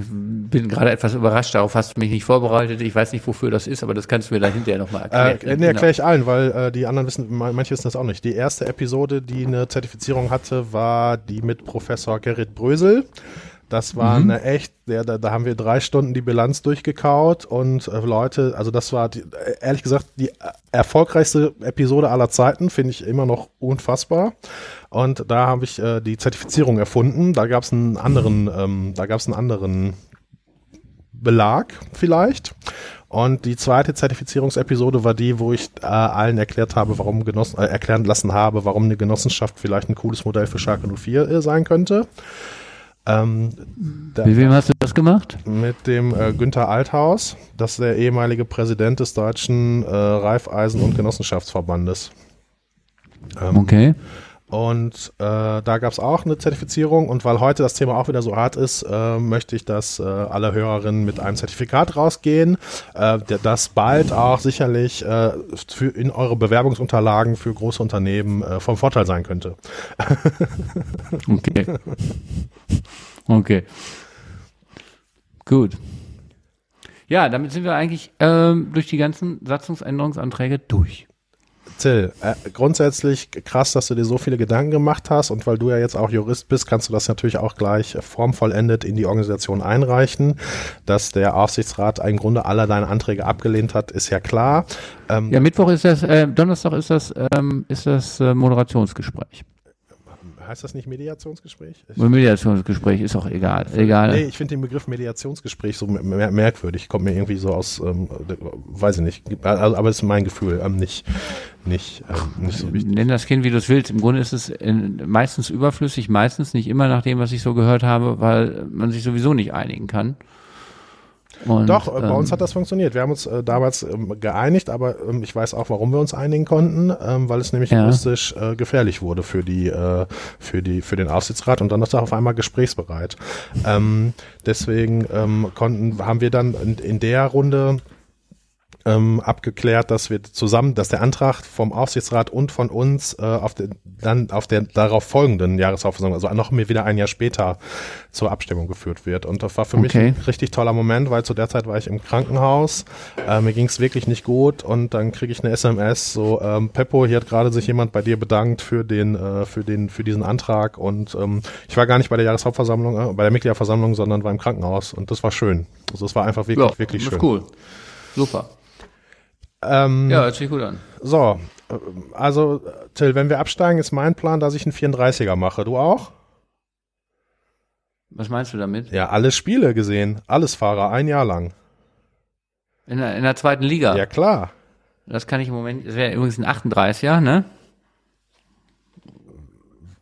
Ich bin gerade etwas überrascht, darauf hast du mich nicht vorbereitet. Ich weiß nicht, wofür das ist, aber das kannst du mir dann hinterher nochmal Äh, erklären. nee, Genau. erkläre ich allen, weil äh, die anderen wissen, ma- manche wissen das auch nicht. Die erste Episode, die eine Zertifizierung hatte, war die mit Professor Gerrit Brösel. Das war Mhm. eine echt, der, da, da haben wir drei Stunden die Bilanz durchgekaut und äh, Leute, also das war die, äh, ehrlich gesagt die äh, erfolgreichste Episode aller Zeiten, finde ich immer noch unfassbar. Und da habe ich äh, die Zertifizierung erfunden. Da gab es einen anderen, ähm, da gab es einen anderen Belag vielleicht. Und die zweite Zertifizierungsepisode war die, wo ich äh, allen erklärt habe, warum Genossen, äh, erklären lassen habe, warum eine Genossenschaft vielleicht ein cooles Modell für Schalke 04 äh, sein könnte. Ähm, Mit wem hast du das gemacht? mit dem äh, Günther Althaus, das ist der ehemalige Präsident des deutschen äh, Raiffeisen- und Genossenschaftsverbandes. Ähm, Okay. Und äh, da gab es auch eine Zertifizierung. Und weil heute das Thema auch wieder so hart ist, äh, möchte ich, dass äh, alle Hörerinnen mit einem Zertifikat rausgehen, äh, das bald auch sicherlich äh, für in eure Bewerbungsunterlagen für große Unternehmen äh, vom Vorteil sein könnte. Okay. Okay. Gut. Ja, damit sind wir eigentlich ähm, durch die ganzen Satzungsänderungsanträge durch. Till, äh, grundsätzlich krass, dass du dir so viele Gedanken gemacht hast und weil du ja jetzt auch Jurist bist, kannst du das natürlich auch gleich formvollendet in die Organisation einreichen. Dass der Aufsichtsrat im Grunde aller deine Anträge abgelehnt hat, ist ja klar. Ähm, Ja, Mittwoch ist das, äh, Donnerstag ist das, ähm, ist das äh, Moderationsgespräch. Heißt das nicht Mediationsgespräch? Ich, Mediationsgespräch ist auch egal. Egal. nee, ich finde den Begriff Mediationsgespräch so mer merkwürdig. Kommt mir irgendwie so aus, ähm, äh, weiß ich nicht. Also, aber es ist mein Gefühl, ähm, nicht, nicht, ähm, nicht so wichtig. Nenn das Kind, wie du es willst. Im Grunde ist es in, meistens überflüssig, meistens nicht immer nach dem, was ich so gehört habe, weil man sich sowieso nicht einigen kann. Und, Doch, äh, bei uns ähm, hat das funktioniert. Wir haben uns äh, damals ähm, geeinigt, aber ähm, ich weiß auch, warum wir uns einigen konnten, ähm, weil es nämlich Ja. juristisch äh, gefährlich wurde für die, äh, für die, für den Aufsichtsrat und dann ist er auf einmal gesprächsbereit. Ähm, deswegen ähm, konnten, haben wir dann in, in der Runde ähm, abgeklärt, dass wir zusammen, dass der Antrag vom Aufsichtsrat und von uns äh, auf den, dann auf der darauf folgenden Jahreshauptversammlung, also noch mehr wieder ein Jahr später zur Abstimmung geführt wird. Und das war für mich Okay. ein richtig toller Moment, weil zu der Zeit war ich im Krankenhaus, äh, mir ging es wirklich nicht gut und dann kriege ich eine SMS, so ähm, Peppo, hier hat gerade sich jemand bei dir bedankt für den, äh, für den, für diesen Antrag und ähm, ich war gar nicht bei der Jahreshauptversammlung, äh, bei der Mitgliederversammlung, sondern war im Krankenhaus und das war schön. Also es war einfach wirklich, ja, wirklich das schön. cool. Super. Ähm, Ja, hört sich gut an. So, äh, also Till, wenn wir absteigen, ist mein Plan, dass ich einen 34er mache. Du auch? Was meinst du damit? Ja, alle Spiele gesehen, alles Fahrer, ein Jahr lang. In der, in der zweiten Liga. Ja, klar. Das kann ich im Moment, das wäre übrigens ein 38er, ne?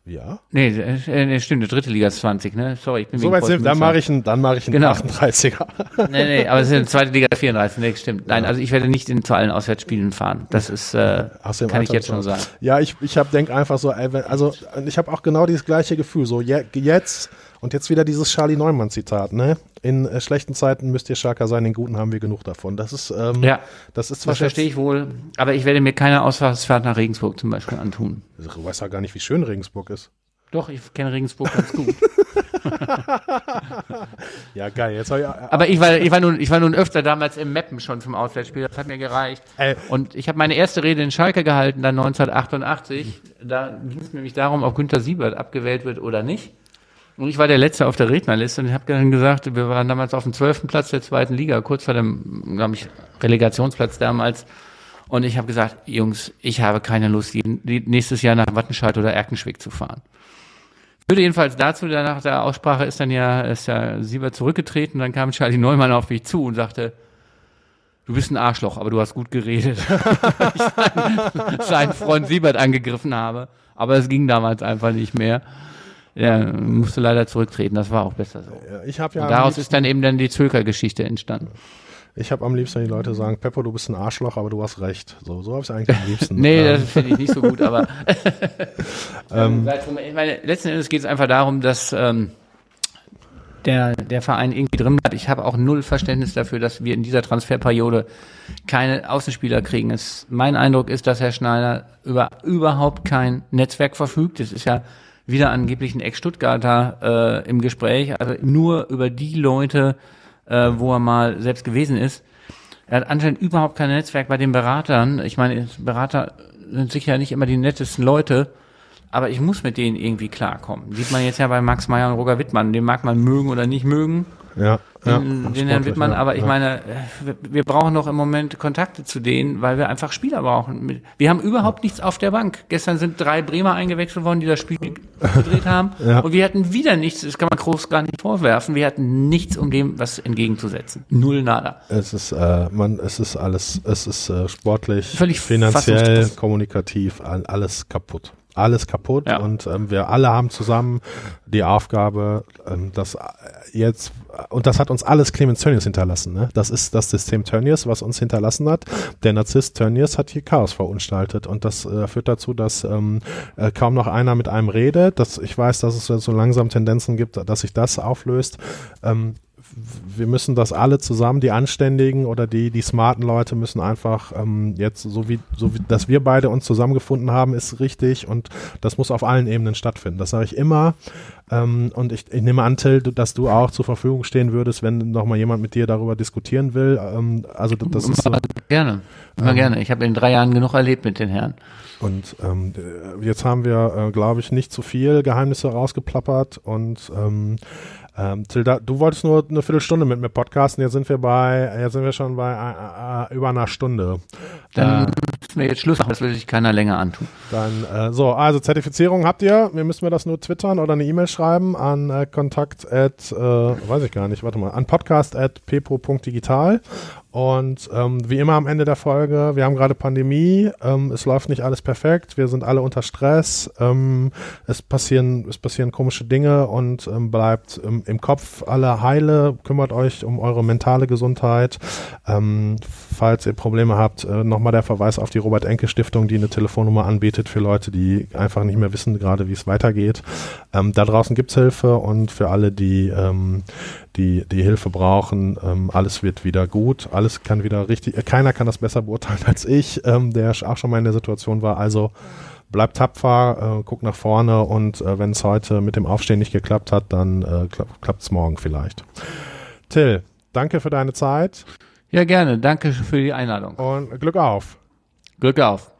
Ja. Nee, äh, nee, stimmt, die dritte Liga ist 20, ne? Sorry, ich bin So weit sind, dann mache ich einen, dann mache ich einen Genau. 38er. Nee, nee, aber es ist eine zweite Liga 34, nee, stimmt. Nein, also ich werde nicht in, zu allen Auswärtsspielen fahren. Das ist, äh, dem kann ich jetzt schon sagen. Ja, ich, ich hab, denk einfach so, also ich habe auch genau dieses gleiche Gefühl. So je, jetzt und jetzt wieder dieses Charlie Neumann Zitat, ne? In äh, schlechten Zeiten müsst ihr stärker sein, in guten haben wir genug davon. Das ist, ähm, Ja, das ist zwar das verstehe ich wohl. Aber ich werde mir keine Auswärtsfahrt nach Regensburg zum Beispiel antun. Du weißt ja gar nicht, wie schön Regensburg ist. Doch, ich kenne Regensburg ganz gut. ja, geil. Jetzt ich, Aber ich war, ich war nun, ich war nun öfter damals im Meppen schon zum Auswärtsspiel. Das hat mir gereicht. Ey. Und ich habe meine erste Rede in Schalke gehalten, dann 1988. Da ging es nämlich darum, ob Günter Siebert abgewählt wird oder nicht. Und ich war der Letzte auf der Rednerliste und ich habe dann gesagt, wir waren damals auf dem zwölften Platz der zweiten Liga, kurz vor dem, glaube ich, Relegationsplatz damals. Und ich habe gesagt, Jungs, ich habe keine Lust, nächstes Jahr nach Wattenscheid oder Erkenschwick zu fahren. Würde jedenfalls dazu, nach der Aussprache ist dann ja, ist ja Siebert zurückgetreten, dann kam Charlie Neumann auf mich zu und sagte, du bist ein Arschloch, aber du hast gut geredet. ich seinen Freund Siebert angegriffen habe. Aber es ging damals einfach nicht mehr. Er musste leider zurücktreten, das war auch besser so. Ich hab ja und daraus ist dann eben dann die Zöker-Geschichte entstanden. Ich habe am liebsten, wenn die Leute sagen, Peppo, du bist ein Arschloch, aber du hast recht. So, so habe ich eigentlich am liebsten. nee, ähm. das finde ich nicht so gut, aber ähm, ich meine, letzten Endes geht es einfach darum, dass ähm, der, der Verein irgendwie drin bleibt. Ich habe auch null Verständnis dafür, dass wir in dieser Transferperiode keine Außenspieler kriegen. Es, mein Eindruck ist, dass Herr Schneider über überhaupt kein Netzwerk verfügt. Es ist ja wieder angeblich ein Ex-Stuttgarter äh, im Gespräch, also nur über die Leute, äh, wo er mal selbst gewesen ist. Er hat anscheinend überhaupt kein Netzwerk bei den Beratern. Ich meine, Berater sind sicher nicht immer die nettesten Leute, aber ich muss mit denen irgendwie klarkommen. Sieht man jetzt ja bei Max Meyer und Roger Wittmann. Den mag man mögen oder nicht mögen. Ja, den, ja, den Herrn Wittmann, ja, aber ich meine, wir brauchen doch im Moment Kontakte zu denen, weil wir einfach Spieler brauchen. Wir haben überhaupt nichts auf der Bank. Gestern sind drei Bremer eingewechselt worden, die das Spiel gedreht haben. ja. Und wir hatten wieder nichts, das kann man groß gar nicht vorwerfen, wir hatten nichts, um dem was entgegenzusetzen. Null nada. Es ist, äh, man, es ist alles, es ist äh, sportlich, Völlig finanziell, kommunikativ, alles kaputt alles kaputt ja. und ähm, wir alle haben zusammen die Aufgabe, ähm, das jetzt und das hat uns alles Clemens Tönnies hinterlassen. Ne? Das ist das System Tönnies, was uns hinterlassen hat. Der Narzisst Tönnies hat hier Chaos verunstaltet und das äh, führt dazu, dass ähm, äh, kaum noch einer mit einem redet. Dass ich weiß, dass es so langsam Tendenzen gibt, dass sich das auflöst. Ähm, wir müssen das alle zusammen, die Anständigen oder die, die smarten Leute müssen einfach ähm, jetzt, so wie, so wie, dass wir beide uns zusammengefunden haben, ist richtig und das muss auf allen Ebenen stattfinden. Das sage ich immer. Ähm, und ich, ich nehme an, Till, dass du auch zur Verfügung stehen würdest, wenn noch mal jemand mit dir darüber diskutieren will. Ähm, also das ist so, gerne, immer ähm, gerne. Ich habe in drei Jahren genug erlebt mit den Herren. Und ähm, jetzt haben wir, äh, glaube ich, nicht zu viel Geheimnisse rausgeplappert und ähm, ähm, Tilda, du wolltest nur eine Viertelstunde mit mir podcasten, jetzt sind wir bei, jetzt sind wir schon bei äh, äh, über einer Stunde. Dann äh, müssen wir jetzt Schluss machen, das will sich keiner länger antun. Dann, äh, so, also Zertifizierung habt ihr, wir müssen wir das nur twittern oder eine E-Mail schreiben an äh, kontakt at, äh, weiß ich gar nicht, warte mal, an podcast at pepo.digital und ähm, wie immer am Ende der Folge, wir haben gerade Pandemie, ähm, es läuft nicht alles perfekt, wir sind alle unter Stress, ähm, es passieren, es passieren komische Dinge und ähm, bleibt ähm, im Kopf alle heile, kümmert euch um eure mentale Gesundheit. Ähm, falls ihr Probleme habt, äh, nochmal der Verweis auf die Robert Enke Stiftung, die eine Telefonnummer anbietet für Leute, die einfach nicht mehr wissen gerade, wie es weitergeht. Ähm, da draußen gibt's Hilfe und für alle, die ähm, die, die Hilfe brauchen. Ähm, alles wird wieder gut, alles kann wieder richtig, äh, keiner kann das besser beurteilen als ich, ähm, der auch schon mal in der Situation war. Also bleibt tapfer, äh, guckt nach vorne und äh, wenn es heute mit dem Aufstehen nicht geklappt hat, dann äh, klappt es morgen vielleicht. Till, danke für deine Zeit. Ja, gerne. Danke für die Einladung. Und Glück auf. Glück auf.